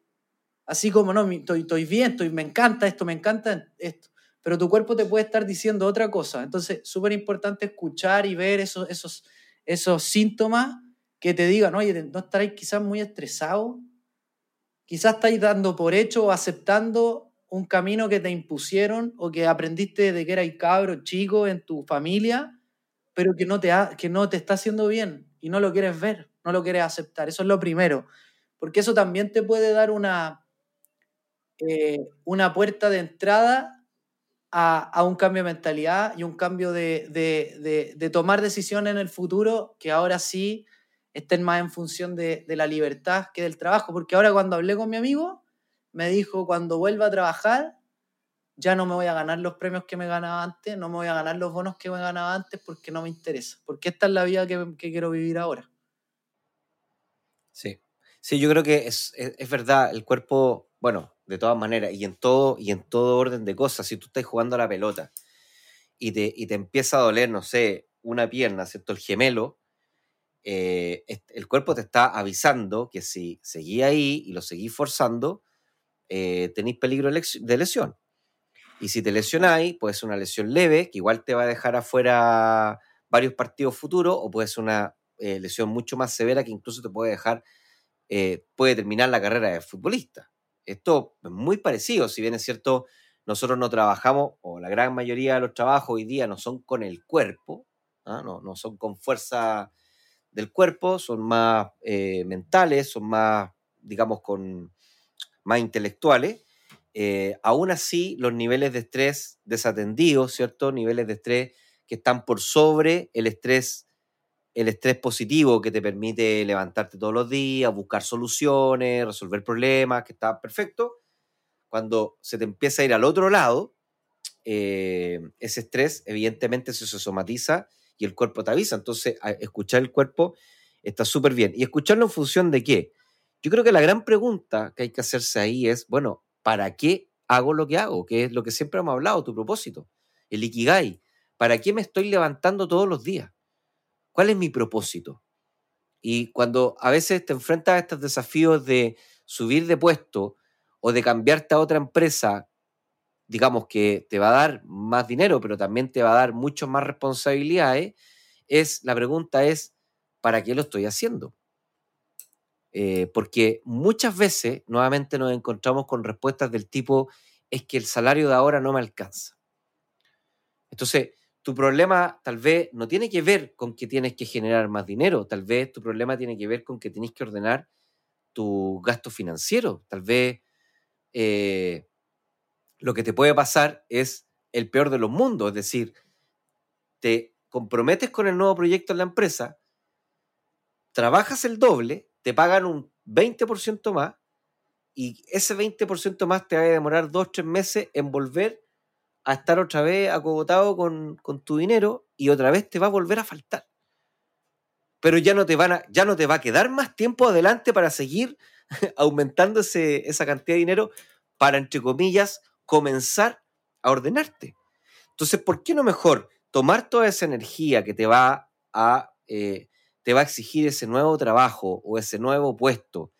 así como, no, estoy, estoy bien, estoy, me encanta esto, me encanta esto, pero tu cuerpo te puede estar diciendo otra cosa. Entonces, súper importante escuchar y ver esos, esos, esos síntomas que te digan, oye, no estaréis quizás muy estresado, quizás estáis dando por hecho o aceptando un camino que te impusieron o que aprendiste de que eras cabro chico en tu familia, pero que no, te ha- que no te está haciendo bien y no lo quieres ver, no lo quieres aceptar. Eso es lo primero, porque eso también te puede dar una, eh, una puerta de entrada a, a un cambio de mentalidad y un cambio de, de- de- de tomar decisiones en el futuro que ahora sí estén más en función de, la libertad que del trabajo. Porque ahora cuando hablé con mi amigo, me dijo, cuando vuelva a trabajar, ya no me voy a ganar los premios que me ganaba antes, no me voy a ganar los bonos que me ganaba antes porque no me interesa. Porque esta es la vida que, quiero vivir ahora. Sí. Sí, yo creo que es, es, verdad, el cuerpo, bueno, de todas maneras, y en todo, y en todo orden de cosas, si tú estás jugando a la pelota y te, y te empieza a doler, no sé, una pierna, ¿cierto? El gemelo, eh, el cuerpo te está avisando que si seguís ahí y lo seguís forzando, eh, tenéis peligro de lesión. Y si te lesionáis, puede ser una lesión leve, que igual te va a dejar afuera varios partidos futuros, o puede ser una eh, lesión mucho más severa que incluso te puede dejar, eh, puede terminar la carrera de futbolista. Esto es muy parecido, si bien es cierto, nosotros no trabajamos, o la gran mayoría de los trabajos hoy día no son con el cuerpo, ¿ah? no, no son con fuerza del cuerpo, son más eh, mentales, son más, digamos, con más intelectuales. Eh, aún así, los niveles de estrés desatendidos, ¿cierto? Niveles de estrés que están por sobre el estrés, el estrés positivo que te permite levantarte todos los días, buscar soluciones, resolver problemas, que está perfecto. Cuando se te empieza a ir al otro lado, eh, ese estrés evidentemente se, somatiza y el cuerpo te avisa. Entonces, escuchar el cuerpo está súper bien. ¿Y escucharlo en función de qué? Yo creo que la gran pregunta que hay que hacerse ahí es, bueno, ¿para qué hago lo que hago? Que es lo que siempre hemos hablado, tu propósito, el ikigai. ¿Para qué me estoy levantando todos los días? ¿Cuál es mi propósito? Y cuando a veces te enfrentas a estos desafíos de subir de puesto o de cambiarte a otra empresa, digamos que te va a dar más dinero, pero también te va a dar mucho más responsabilidades, es la pregunta es, ¿para qué lo estoy haciendo? Eh, porque muchas veces nuevamente nos encontramos con respuestas del tipo, es que el salario de ahora no me alcanza. Entonces, tu problema tal vez no tiene que ver con que tienes que generar más dinero, tal vez tu problema tiene que ver con que tienes que ordenar tu gasto financiero, tal vez eh, lo que te puede pasar es el peor de los mundos, es decir, te comprometes con el nuevo proyecto en la empresa, trabajas el doble, te pagan un 20% más y ese 20% más te va a demorar dos, tres meses en volver a estar otra vez acogotado con, con tu dinero y otra vez te va a volver a faltar. Pero ya no te, van a, ya no te va a quedar más tiempo adelante para seguir [laughs] aumentando ese, esa cantidad de dinero para, entre comillas, comenzar a ordenarte. Entonces, ¿por qué no mejor tomar toda esa energía que te va a, eh, te va a exigir ese nuevo trabajo o ese nuevo puesto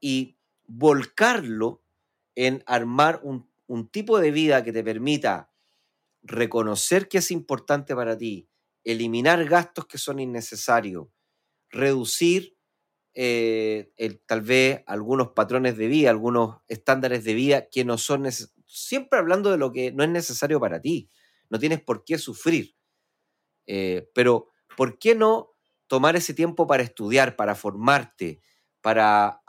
y volcarlo en armar un, un tipo de vida que te permita reconocer que es importante para ti, eliminar gastos que son innecesarios, reducir eh, tal vez algunos patrones de vida, algunos estándares de vida que no son necesarios. Siempre hablando de lo que no es necesario para ti. No tienes por qué sufrir. Eh, pero, ¿por qué no tomar ese tiempo para estudiar, para formarte, para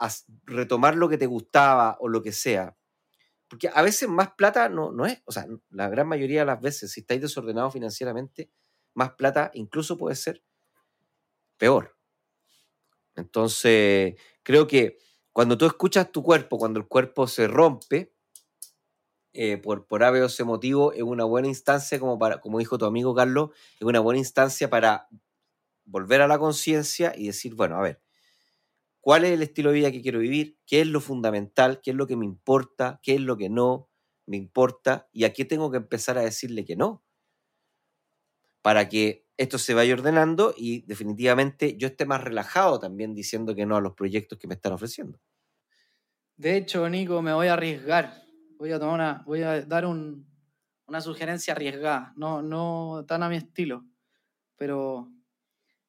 retomar lo que te gustaba o lo que sea? Porque a veces más plata no, no es, o sea, la gran mayoría de las veces, si estáis desordenados financieramente, más plata incluso puede ser peor. Entonces, creo que cuando tú escuchas tu cuerpo, cuando el cuerpo se rompe, eh, por, por o ese motivo, es una buena instancia, como, para, como dijo tu amigo Carlos, es una buena instancia para volver a la conciencia y decir, bueno, a ver, cuál es el estilo de vida que quiero vivir, qué es lo fundamental, qué es lo que me importa, qué es lo que no me importa y a qué tengo que empezar a decirle que no. Para que esto se vaya ordenando y definitivamente yo esté más relajado también diciendo que no a los proyectos que me están ofreciendo. De hecho, Nico, me voy a arriesgar. Voy a, tomar una, voy a dar una sugerencia arriesgada, no, no tan a mi estilo, pero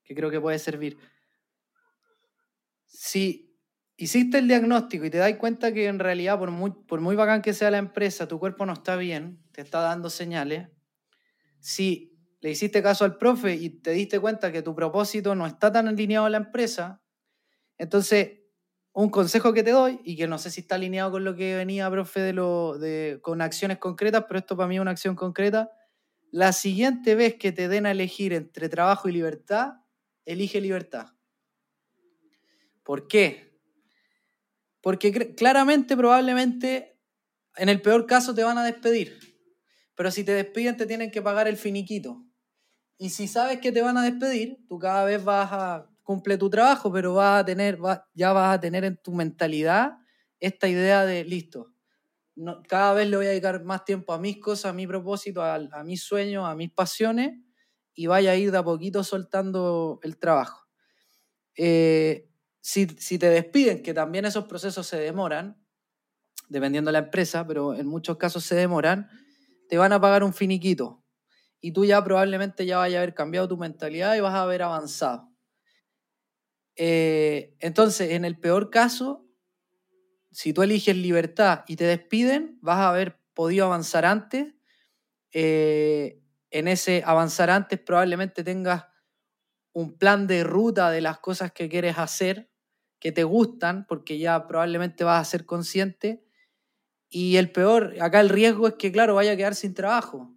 que creo que puede servir. Si hiciste el diagnóstico y te das cuenta que en realidad, por muy, por muy bacán que sea la empresa, tu cuerpo no está bien, te está dando señales, si le hiciste caso al profe y te diste cuenta que tu propósito no está tan alineado a la empresa, entonces un consejo que te doy, y que no sé si está alineado con lo que venía, profe, de lo, de, con acciones concretas, pero esto para mí es una acción concreta, la siguiente vez que te den a elegir entre trabajo y libertad, elige libertad. ¿Por qué? Porque claramente, probablemente, en el peor caso te van a despedir. Pero si te despiden, te tienen que pagar el finiquito. Y si sabes que te van a despedir, tú cada vez vas a cumple tu trabajo, pero vas a tener, ya vas a tener en tu mentalidad esta idea de listo. Cada vez le voy a dedicar más tiempo a mis cosas, a mi propósito, a mis sueños, a mis pasiones, y vaya a ir de a poquito soltando el trabajo. Eh, si, te despiden, que también esos procesos se demoran, dependiendo de la empresa, pero en muchos casos se demoran, te van a pagar un finiquito. Y tú ya probablemente ya vayas a haber cambiado tu mentalidad y vas a haber avanzado. Eh, entonces, en el peor caso, si tú eliges libertad y te despiden, vas a haber podido avanzar antes. Eh, en ese avanzar antes probablemente tengas un plan de ruta de las cosas que quieres hacer, que te gustan, porque ya probablemente vas a ser consciente. Y el peor, acá el riesgo es que, claro, vaya a quedar sin trabajo.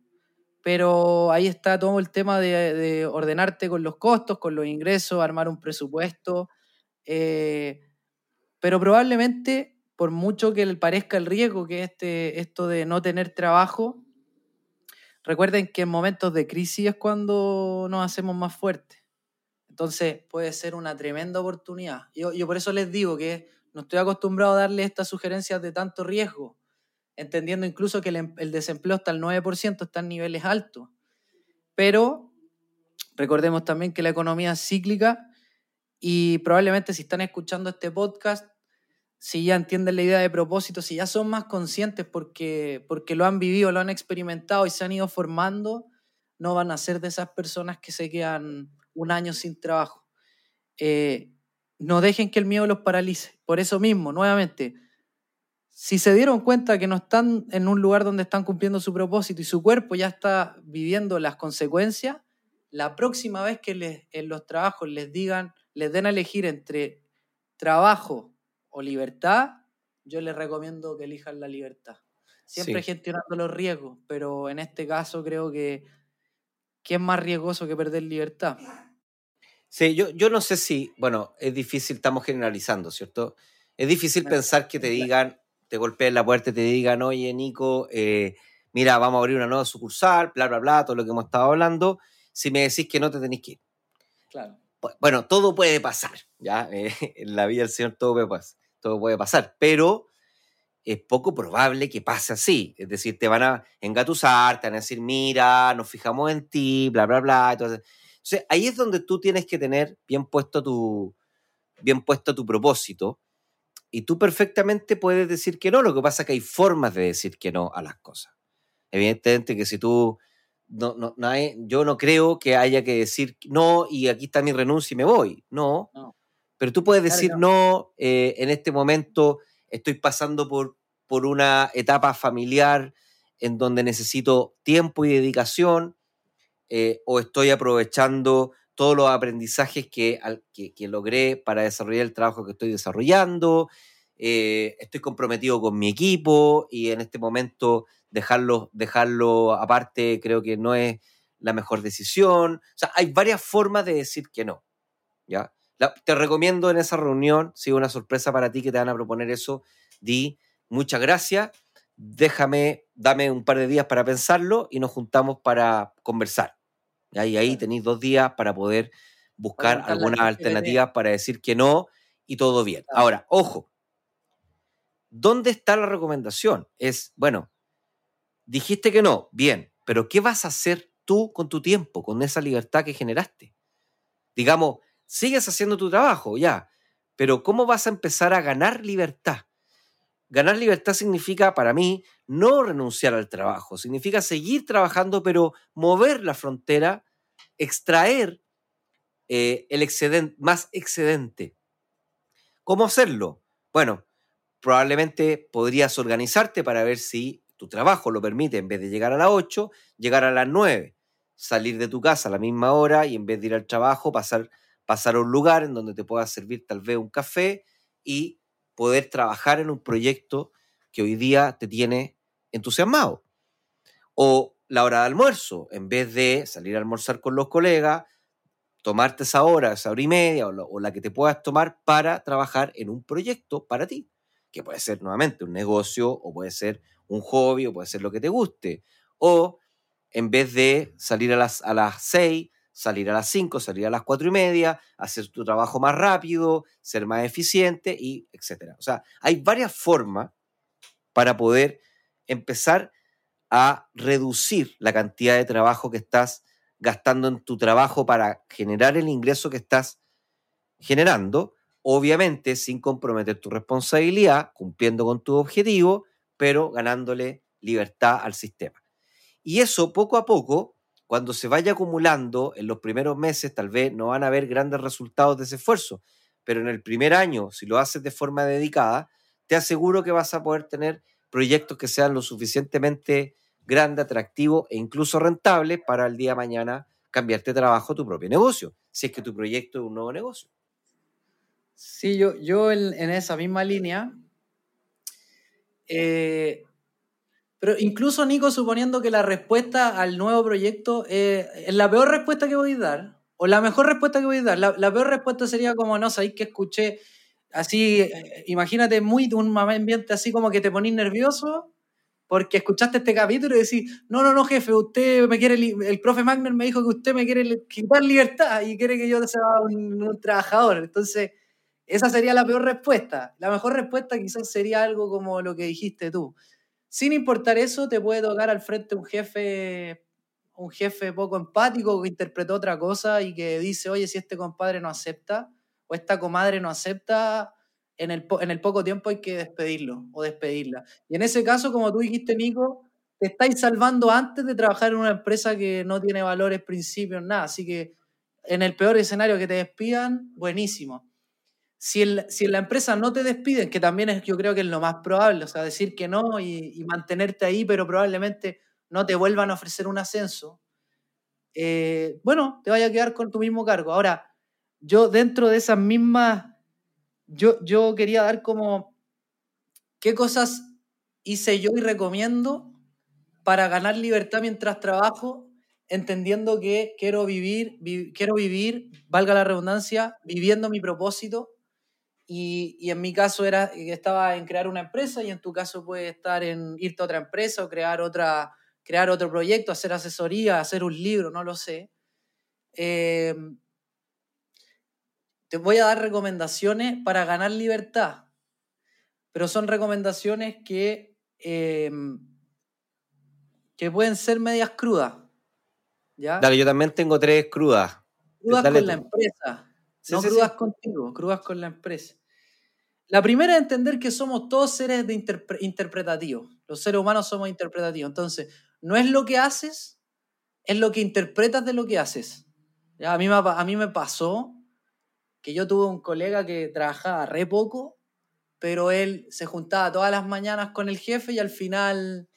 Pero ahí está todo el tema de, ordenarte con los costos, con los ingresos, armar un presupuesto. Eh, pero probablemente, por mucho que le parezca el riesgo que este, esto de no tener trabajo, recuerden que en momentos de crisis es cuando nos hacemos más fuertes. Entonces puede ser una tremenda oportunidad. Yo, yo por eso les digo que no estoy acostumbrado a darle estas sugerencias de tanto riesgo, entendiendo incluso que el, em, desempleo está al 9%, está en niveles altos. Pero recordemos también que la economía es cíclica y probablemente si están escuchando este podcast, si ya entienden la idea de propósito, si ya son más conscientes porque, porque lo han vivido, lo han experimentado y se han ido formando, no van a ser de esas personas que se quedan un año sin trabajo. Eh, no dejen que el miedo los paralice. Por eso mismo, nuevamente, si se dieron cuenta que no están en un lugar donde están cumpliendo su propósito y su cuerpo ya está viviendo las consecuencias, la próxima vez que en los trabajos les digan, les den a elegir entre trabajo o libertad, yo les recomiendo que elijan la libertad. Siempre gestionando los riesgos, pero en este caso creo que ¿qué es más riesgoso que perder libertad? Sí, yo, yo no sé si, bueno, es difícil, estamos generalizando, ¿cierto? Es difícil pensar que te digan, te golpeen la puerta y te digan, oye, Nico, eh, mira, vamos a abrir una nueva sucursal, bla, bla, bla, todo lo que hemos estado hablando. Si me decís que no, te tenéis que ir. Claro. Bueno, todo puede pasar, ¿ya? Eh, [laughs] en la vida del Señor todo puede pasar, todo puede pasar, pero es poco probable que pase así. Es decir, te van a engatusar, te van a decir, mira, nos fijamos en ti, bla, bla, bla. Entonces, ahí es donde tú tienes que tener bien puesto tu, bien puesto tu propósito. y tú perfectamente puedes decir que no. Lo que pasa es que hay formas de decir que no a las cosas. Evidentemente que si tú no, no, no yo no creo que haya que decir no y aquí está mi renuncia y me voy. No. No. Pero tú puedes decir no. no, eh, en este momento estoy pasando por, por una etapa familiar en donde necesito tiempo y dedicación eh, o estoy aprovechando todos los aprendizajes que, que logré para desarrollar el trabajo que estoy desarrollando, eh, estoy comprometido con mi equipo y en este momento dejarlo, dejarlo aparte creo que no es la mejor decisión. O sea, hay varias formas de decir que no. ¿ya? La- te recomiendo en esa reunión, si una sorpresa para ti que te van a proponer eso, di muchas gracias, déjame, dame un par de días para pensarlo y nos juntamos para conversar. Y ahí tenéis dos días para poder buscar la algunas alternativas para decir que no y todo bien. Ahora, ojo, ¿dónde está la recomendación? Es, bueno, dijiste que no, bien, pero ¿qué vas a hacer tú con tu tiempo, con esa libertad que generaste? Digamos, sigues haciendo tu trabajo, ya, pero ¿cómo vas a empezar a ganar libertad? Ganar libertad significa, para mí, no renunciar al trabajo, significa seguir trabajando, pero mover la frontera, extraer eh, el excedente, más excedente. ¿Cómo hacerlo? Bueno, probablemente podrías organizarte para ver si tu trabajo lo permite, en vez de llegar a las 8, llegar a las 9, salir de tu casa a la misma hora y en vez de ir al trabajo, pasar, pasar a un lugar en donde te puedas servir tal vez un café y poder trabajar en un proyecto que hoy día te tiene entusiasmado. O la hora de almuerzo, en vez de salir a almorzar con los colegas, tomarte esa hora, esa hora y media o, la que te puedas tomar para trabajar en un proyecto para ti, que puede ser nuevamente un negocio o puede ser un hobby o puede ser lo que te guste. O en vez de salir a las, a las 6, salir a las 5, salir a las 4 y media, hacer tu trabajo más rápido, ser más eficiente y etcétera. O sea, hay varias formas para poder empezar a reducir la cantidad de trabajo que estás gastando en tu trabajo para generar el ingreso que estás generando, obviamente sin comprometer tu responsabilidad, cumpliendo con tu objetivo, pero ganándole libertad al sistema. Y eso poco a poco, cuando se vaya acumulando en los primeros meses, tal vez no van a haber grandes resultados de ese esfuerzo, pero en el primer año, si lo haces de forma dedicada, te aseguro que vas a poder tener proyectos que sean lo suficientemente grandes, atractivos e incluso rentables para el día de mañana cambiarte de trabajo tu propio negocio, si es que tu proyecto es un nuevo negocio. Sí, yo, yo en, en esa misma línea. eh, pero incluso, Nico, suponiendo que la respuesta al nuevo proyecto eh, es la peor respuesta que voy a dar, o la mejor respuesta que voy a dar, la, la peor respuesta sería como, no, sabéis que escuché así, eh, imagínate muy un ambiente así como que te ponís nervioso porque escuchaste este capítulo y decís, no, no, no, jefe, usted me quiere, el profe Magner me dijo que usted me quiere quitar libertad y quiere que yo sea un, un trabajador. Entonces, esa sería la peor respuesta. La mejor respuesta quizás sería algo como lo que dijiste tú. Sin importar eso, te puede tocar al frente un jefe, un jefe poco empático que interpretó otra cosa y que dice, oye, si este compadre no acepta o esta comadre no acepta, en el, en el poco tiempo hay que despedirlo o despedirla. Y en ese caso, como tú dijiste, Nico, te estáis salvando antes de trabajar en una empresa que no tiene valores, principios, nada. Así que en el peor escenario que te despidan, buenísimo. Si, el- si en la empresa no te despiden, que también es, yo creo que es lo más probable, o sea, decir que no y, mantenerte ahí, pero probablemente no te vuelvan a ofrecer un ascenso, eh, bueno, te vaya a quedar con tu mismo cargo. Ahora, yo dentro de esas mismas, yo, yo quería dar como qué cosas hice yo y recomiendo para ganar libertad mientras trabajo, entendiendo que quiero vivir, vi- quiero vivir, valga la redundancia, viviendo mi propósito. Y, y en mi caso era que estaba en crear una empresa y en tu caso puede estar en irte a otra empresa o crear, otra, crear otro proyecto, hacer asesoría, hacer un libro, no lo sé. Eh, te voy a dar recomendaciones para ganar libertad, pero son recomendaciones que, eh, que pueden ser medias crudas. ¿ya? Dale, yo también tengo tres crudas. Crudas dale con la empresa, Sí, no sí, sí. crudas contigo, crudas con la empresa. La primera es entender que somos todos seres de interpretativos. Los seres humanos somos interpretativos. Entonces, no es lo que haces, es lo que interpretas de lo que haces. ¿Ya? A, mí me, pasó que yo tuve un colega que trabajaba re poco, pero él se juntaba todas las mañanas con el jefe y al final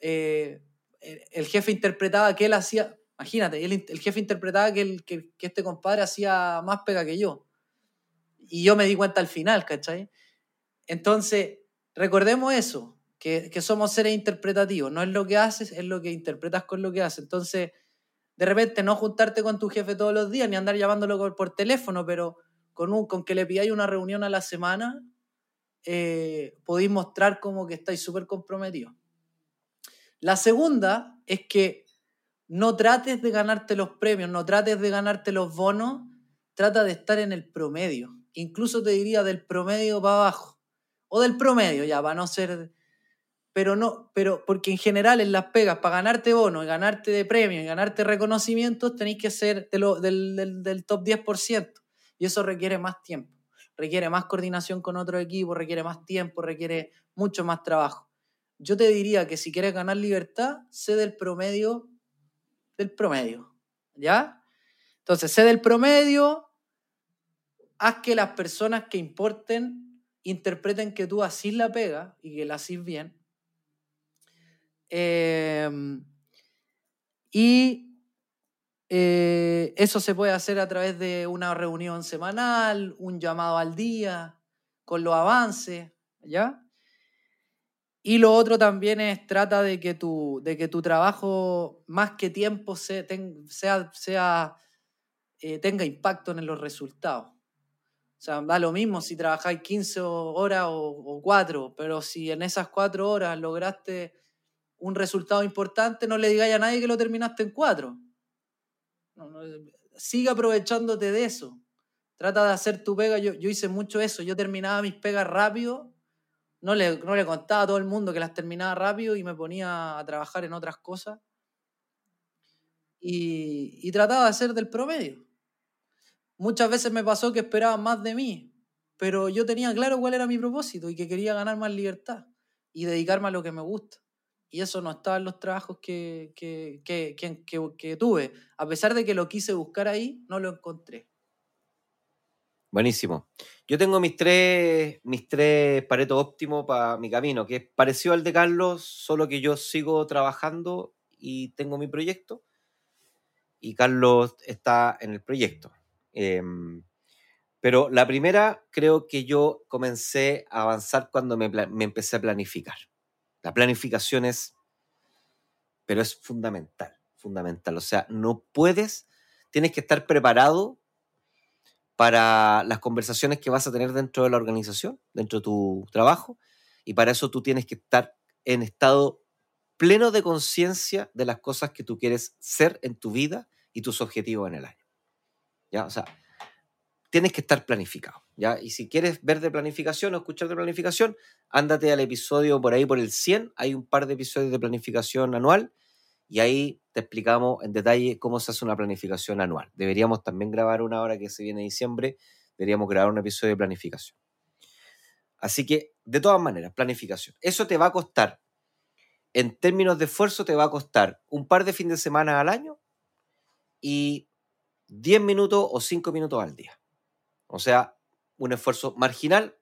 eh, el jefe interpretaba que él hacía, imagínate, el, el jefe interpretaba que, el, que, que, este compadre hacía más pega que yo. Y yo me di cuenta al final, ¿cachai? Entonces, recordemos eso, que, que somos seres interpretativos, no es lo que haces, es lo que interpretas con lo que haces. Entonces, de repente no juntarte con tu jefe todos los días ni andar llamándolo por, teléfono, pero con, un, con que le pidáis una reunión a la semana, eh, podéis mostrar como que estáis súper comprometidos. La segunda es que no trates de ganarte los premios, no trates de ganarte los bonos, trata de estar en el promedio. Incluso te diría del promedio para abajo. O del promedio, ya, para no ser pero no, pero porque en general en las pegas, para ganarte bonos, ganarte de premios y ganarte reconocimientos, tenéis que ser del, del, del, top 10%. Y eso requiere más tiempo, requiere más coordinación con otro equipo, requiere más tiempo, requiere mucho más trabajo. Yo te diría que si quieres ganar libertad, sé del promedio del promedio, ¿ya? Entonces, sé del promedio, haz que las personas que importen interpreten que tú así la pega y que la haces bien Em, y eh, eso se puede hacer a través de una reunión semanal, un llamado al día, con los avances, ¿ya? Y lo otro también es trata de que tu, de que tu trabajo, más que tiempo, sea, eh, tenga impacto en los resultados. O sea, da lo mismo si trabajáis 15 horas o, o 4, pero si en esas 4 horas lograste un resultado importante, no le digáis a nadie que lo terminaste en cuatro. sigue aprovechándote de eso. Trata de hacer tu pega. Yo, yo hice mucho eso. Yo terminaba mis pegas rápido. No le, no le contaba a todo el mundo que las terminaba rápido y me ponía a trabajar en otras cosas. Y, y trataba de hacer del promedio. Muchas veces me pasó que esperaban más de mí, pero yo tenía claro cuál era mi propósito y que quería ganar más libertad y dedicarme a lo que me gusta y eso no estaba en los trabajos que, que, que, que, tuve. A pesar de que lo quise buscar ahí, no lo encontré. Buenísimo. Yo tengo mis tres, mis tres paretos óptimos para mi camino, que es parecido al de Carlos, solo que yo sigo trabajando y tengo mi proyecto. Y Carlos está en el proyecto. Em, pero la primera, creo que yo comencé a avanzar cuando me, empecé a planificar. La planificación es, pero es fundamental, fundamental. O sea, no puedes, tienes que estar preparado para las conversaciones que vas a tener dentro de la organización, dentro de tu trabajo, y para eso tú tienes que estar en estado pleno de conciencia de las cosas que tú quieres ser en tu vida y tus objetivos en el año. ¿Ya? O sea, tienes que estar planificado. ¿ya? Y si quieres ver de planificación o escuchar de planificación, ándate al episodio por ahí, por el 100. Hay un par de episodios de planificación anual y ahí te explicamos en detalle cómo se hace una planificación anual. Deberíamos también grabar una hora que se viene diciembre, deberíamos grabar un episodio de planificación. Así que, de todas maneras, planificación. Eso te va a costar, en términos de esfuerzo, te va a costar un par de fines de semana al año y 10 minutos o 5 minutos al día. O sea, un esfuerzo marginal,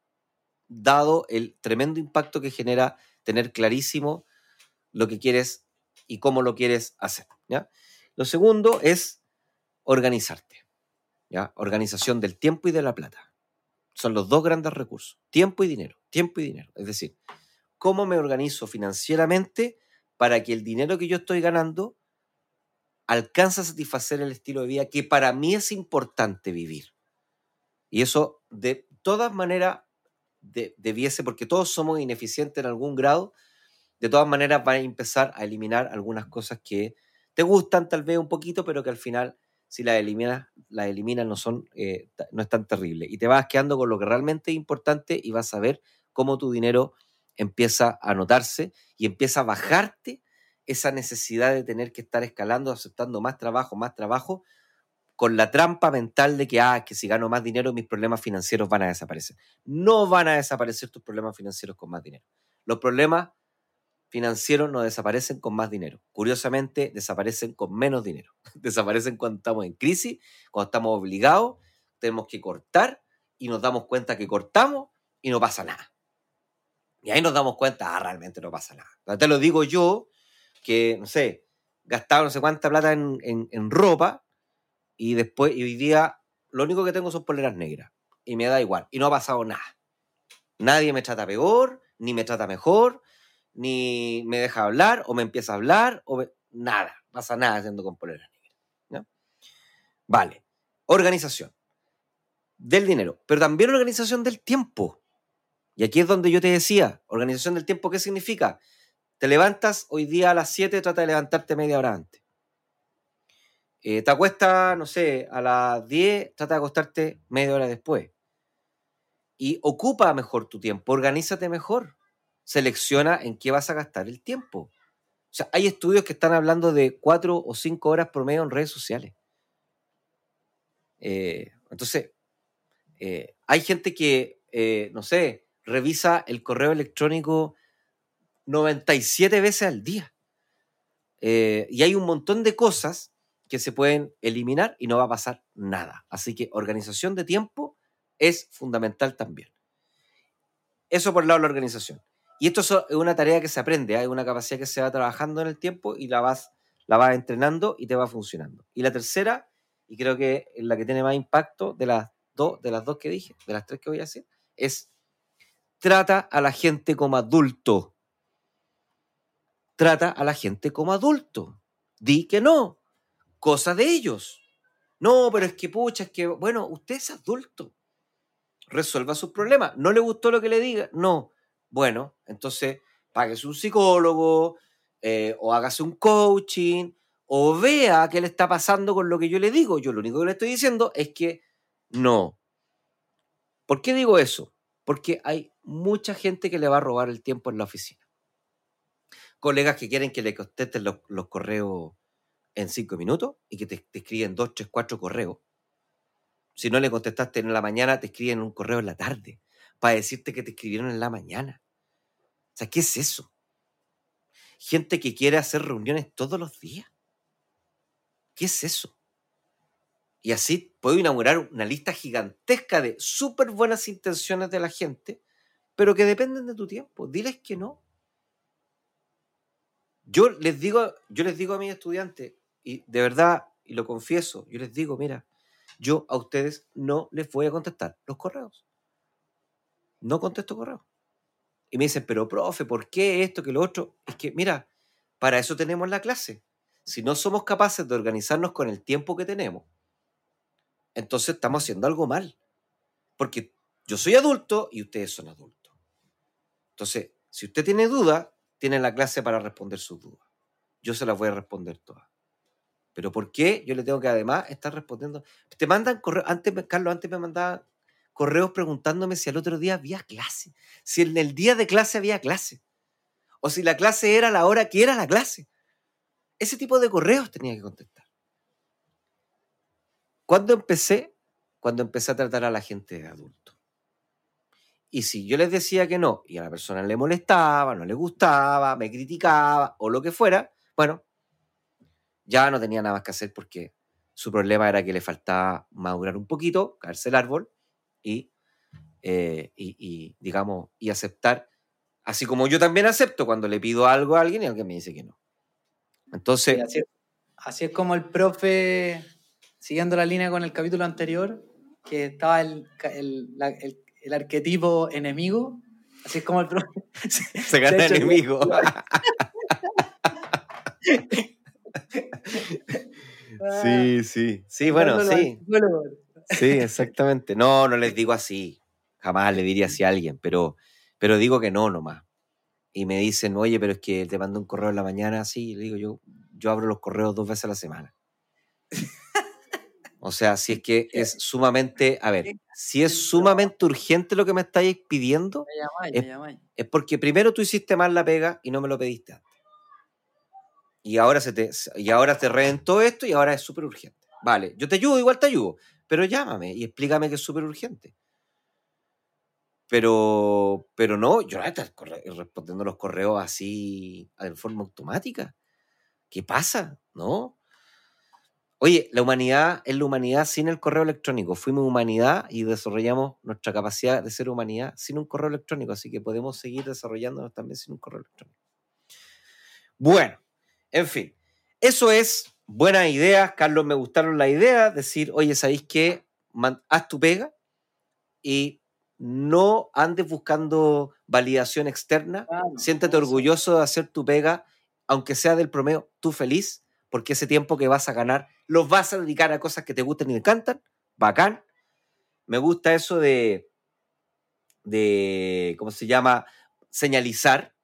dado el tremendo impacto que genera tener clarísimo lo que quieres y cómo lo quieres hacer. ¿ya? Lo segundo es organizarte. ¿ya? Organización del tiempo y de la plata. Son los dos grandes recursos. Tiempo y dinero. Tiempo y dinero. Es decir, cómo me organizo financieramente para que el dinero que yo estoy ganando alcance a satisfacer el estilo de vida que para mí es importante vivir. Y eso de todas maneras debiese, porque todos somos ineficientes en algún grado, de todas maneras va a empezar a eliminar algunas cosas que te gustan tal vez un poquito, pero que al final si las eliminas, las eliminas no son, eh, no es tan terrible. Y te vas quedando con lo que realmente es importante y vas a ver cómo tu dinero empieza a notarse y empieza a bajarte esa necesidad de tener que estar escalando, aceptando más trabajo, más trabajo, con la trampa mental de que, ah, que si gano más dinero mis problemas financieros van a desaparecer. No van a desaparecer tus problemas financieros con más dinero. Los problemas financieros no desaparecen con más dinero. Curiosamente, desaparecen con menos dinero. [laughs] Desaparecen cuando estamos en crisis, cuando estamos obligados, tenemos que cortar y nos damos cuenta que cortamos y no pasa nada. Y ahí nos damos cuenta, ah, realmente no pasa nada. Te lo digo yo, que, no sé, gastaba no sé cuánta plata en, en, ropa y después, y hoy día, lo único que tengo son poleras negras. Y me da igual. Y no ha pasado nada. Nadie me trata peor, ni me trata mejor, ni me deja hablar, o me empieza a hablar, o nada. Pasa nada haciendo con poleras negras. Vale. Organización del dinero, pero también organización del tiempo. Y aquí es donde yo te decía, organización del tiempo, ¿qué significa? Te levantas hoy día a las 7, trata de levantarte media hora antes. Eh, te acuestas, no sé, a las 10, trata de acostarte media hora después. Y ocupa mejor tu tiempo, organízate mejor. Selecciona en qué vas a gastar el tiempo. O sea, hay estudios que están hablando de 4 o 5 horas promedio en redes sociales. Eh, entonces, eh, hay gente que, no sé, revisa el correo electrónico 97 veces al día. Eh, y hay un montón de cosas que se pueden eliminar y no va a pasar nada. Así que organización de tiempo es fundamental también. Eso por el lado de la organización. Y esto es una tarea que se aprende, hay ¿eh? una capacidad que se va trabajando en el tiempo y la vas, la vas entrenando y te va funcionando. Y la tercera, y creo que es la que tiene más impacto de las, dos, de las dos que dije, de las tres que voy a decir, es trata a la gente como adulto. Trata a la gente como adulto. Di que no. Cosa de ellos. No, pero es que pucha, es que, bueno, usted es adulto. Resuelva sus problemas. ¿No le gustó lo que le diga? No. Bueno, entonces páguese un psicólogo eh, o hágase un coaching o vea qué le está pasando con lo que yo le digo. Yo lo único que le estoy diciendo es que no. ¿Por qué digo eso? Porque hay mucha gente que le va a robar el tiempo en la oficina. Colegas que quieren que le contesten los, correos en cinco minutos y que te, escriben dos, tres, cuatro correos. Si no le contestaste en la mañana, te escriben un correo en la tarde para decirte que te escribieron en la mañana. O sea, ¿qué es eso? Gente que quiere hacer reuniones todos los días. ¿Qué es eso? Y así puedo inaugurar una lista gigantesca de súper buenas intenciones de la gente, pero que dependen de tu tiempo. Diles que no. Yo les digo, yo les digo a mis estudiantes, y de verdad, y lo confieso, yo les digo, mira, yo a ustedes no les voy a contestar los correos. No contesto correos. Y me dicen, pero profe, ¿por qué esto, que lo otro? Es que, mira, para eso tenemos la clase. Si no somos capaces de organizarnos con el tiempo que tenemos, entonces estamos haciendo algo mal. Porque yo soy adulto y ustedes son adultos. Entonces, si usted tiene dudas, tiene la clase para responder sus dudas. Yo se las voy a responder todas. Pero ¿por qué yo le tengo que además estar respondiendo? Te mandan correos, antes, Carlos, antes me mandaba correos preguntándome si al otro día había clase, si en el día de clase había clase, o si la clase era la hora que era la clase. Ese tipo de correos tenía que contestar. ¿Cuándo empecé? Cuando empecé a tratar a la gente de adulto. Y si yo les decía que no, y a la persona le molestaba, no le gustaba, me criticaba o lo que fuera, bueno, ya no tenía nada más que hacer porque su problema era que le faltaba madurar un poquito, caerse el árbol y, eh, y, digamos, y aceptar, así como yo también acepto cuando le pido algo a alguien y alguien me dice que no. Entonces... así es como el profe siguiendo la línea con el capítulo anterior, que estaba el, el, arquetipo enemigo, así es como el [laughs] se, gana enemigo. [laughs] sí, sí, sí, bueno, sí. Sí, exactamente. No, no les digo así. Jamás le diría así a alguien, pero, pero digo que no nomás. Y me dicen, oye, pero es que te mando un correo en la mañana, sí, le digo yo, yo abro los correos dos veces a la semana. O sea, si es que es sumamente, a ver, si es sumamente urgente lo que me estáis pidiendo, es, porque primero tú hiciste mal la pega y no me lo pediste antes. Y ahora se te, y ahora te reventó esto y ahora es súper urgente. vale, yo te ayudo, igual te ayudo, pero llámame y explícame que es súper urgente. Pero, pero no, yo no voy a estar corre- respondiendo los correos así de forma automática. ¿Qué pasa? ¿No? Oye, la humanidad es la humanidad sin el correo electrónico. Fuimos humanidad y desarrollamos nuestra capacidad de ser humanidad sin un correo electrónico, así que podemos seguir desarrollándonos también sin un correo electrónico. Bueno, en fin, eso es buena idea. Carlos, me gustaron las ideas. Decir, oye, ¿sabéis qué? Haz tu pega y no andes buscando validación externa. Claro, Siéntete eso. orgulloso de hacer tu pega, aunque sea del promedio, tú feliz, porque ese tiempo que vas a ganar los vas a dedicar a cosas que te gustan y te encantan. Bacán. Me gusta eso de, de ¿cómo se llama? Señalizar.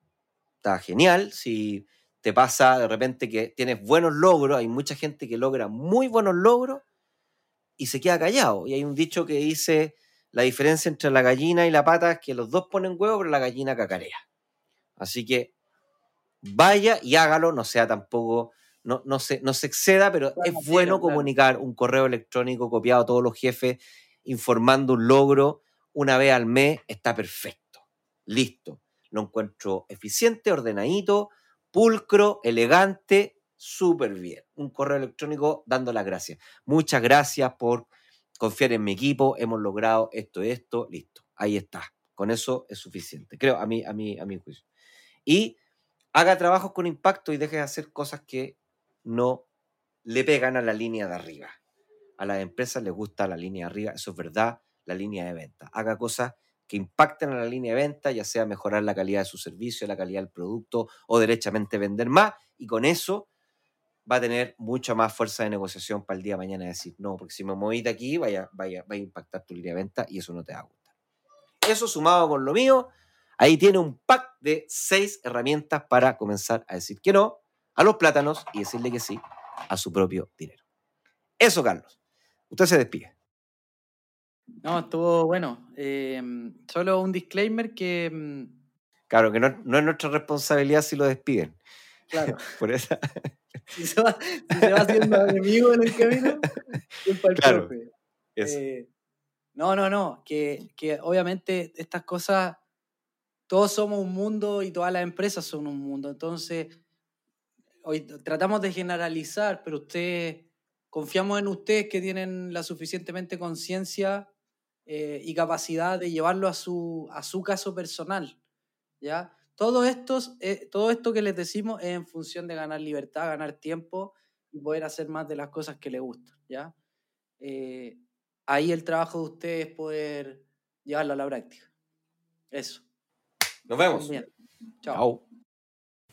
Está genial. Si te pasa de repente que tienes buenos logros, hay mucha gente que logra muy buenos logros y se queda callado. Y hay un dicho que dice, la diferencia entre la gallina y la pata es que los dos ponen huevo, pero la gallina cacarea. Así que vaya y hágalo, no sea tampoco, no, no, se, no se exceda, pero Claro, es bueno claro. comunicar un correo electrónico copiado a todos los jefes informando un logro una vez al mes, está perfecto. Listo. Lo encuentro eficiente, ordenadito, pulcro, elegante, súper bien. Un correo electrónico dando las gracias. Muchas gracias por confiar en mi equipo, hemos logrado esto, esto, listo. Ahí está. Con eso es suficiente. Creo, a mí, a mí, a mi juicio. Y haga trabajos con impacto y deje de hacer cosas que no le pegan a la línea de arriba. A las empresas les gusta la línea de arriba, eso es verdad, la línea de venta. Haga cosas que impacten a la línea de venta, ya sea mejorar la calidad de su servicio, la calidad del producto o derechamente vender más. Y con eso va a tener mucha más fuerza de negociación para el día de mañana decir, no, porque si me moví aquí, vaya, vaya, vaya a impactar tu línea de venta y eso no te va a gustar. Eso sumado con lo mío, ahí tiene un pack de seis herramientas para comenzar a decir que no a los plátanos y decirle que sí a su propio dinero. Eso, Carlos. Usted se despide. No, estuvo bueno. Eh, solo un disclaimer que, mm, Claro, que no, no es nuestra responsabilidad si lo despiden. claro, [laughs] Por esa, [laughs] si se va, si se va haciendo enemigo en el camino, culpa del Claro, profe. Eh, no, no, no, que, que obviamente estas cosas, todos somos un mundo y todas las empresas son un mundo. Entonces, hoy tratamos de generalizar, pero ustedes, confiamos en ustedes que tienen la suficientemente conciencia eh, y capacidad de llevarlo a su, a su caso personal. ¿ya? Todo, estos, eh, todo esto que les decimos es en función de ganar libertad, ganar tiempo y poder hacer más de las cosas que les gustan. ¿ya? Eh, ahí el trabajo de ustedes es poder llevarlo a la práctica. Eso. Nos vemos. Bien. Chao. Chao.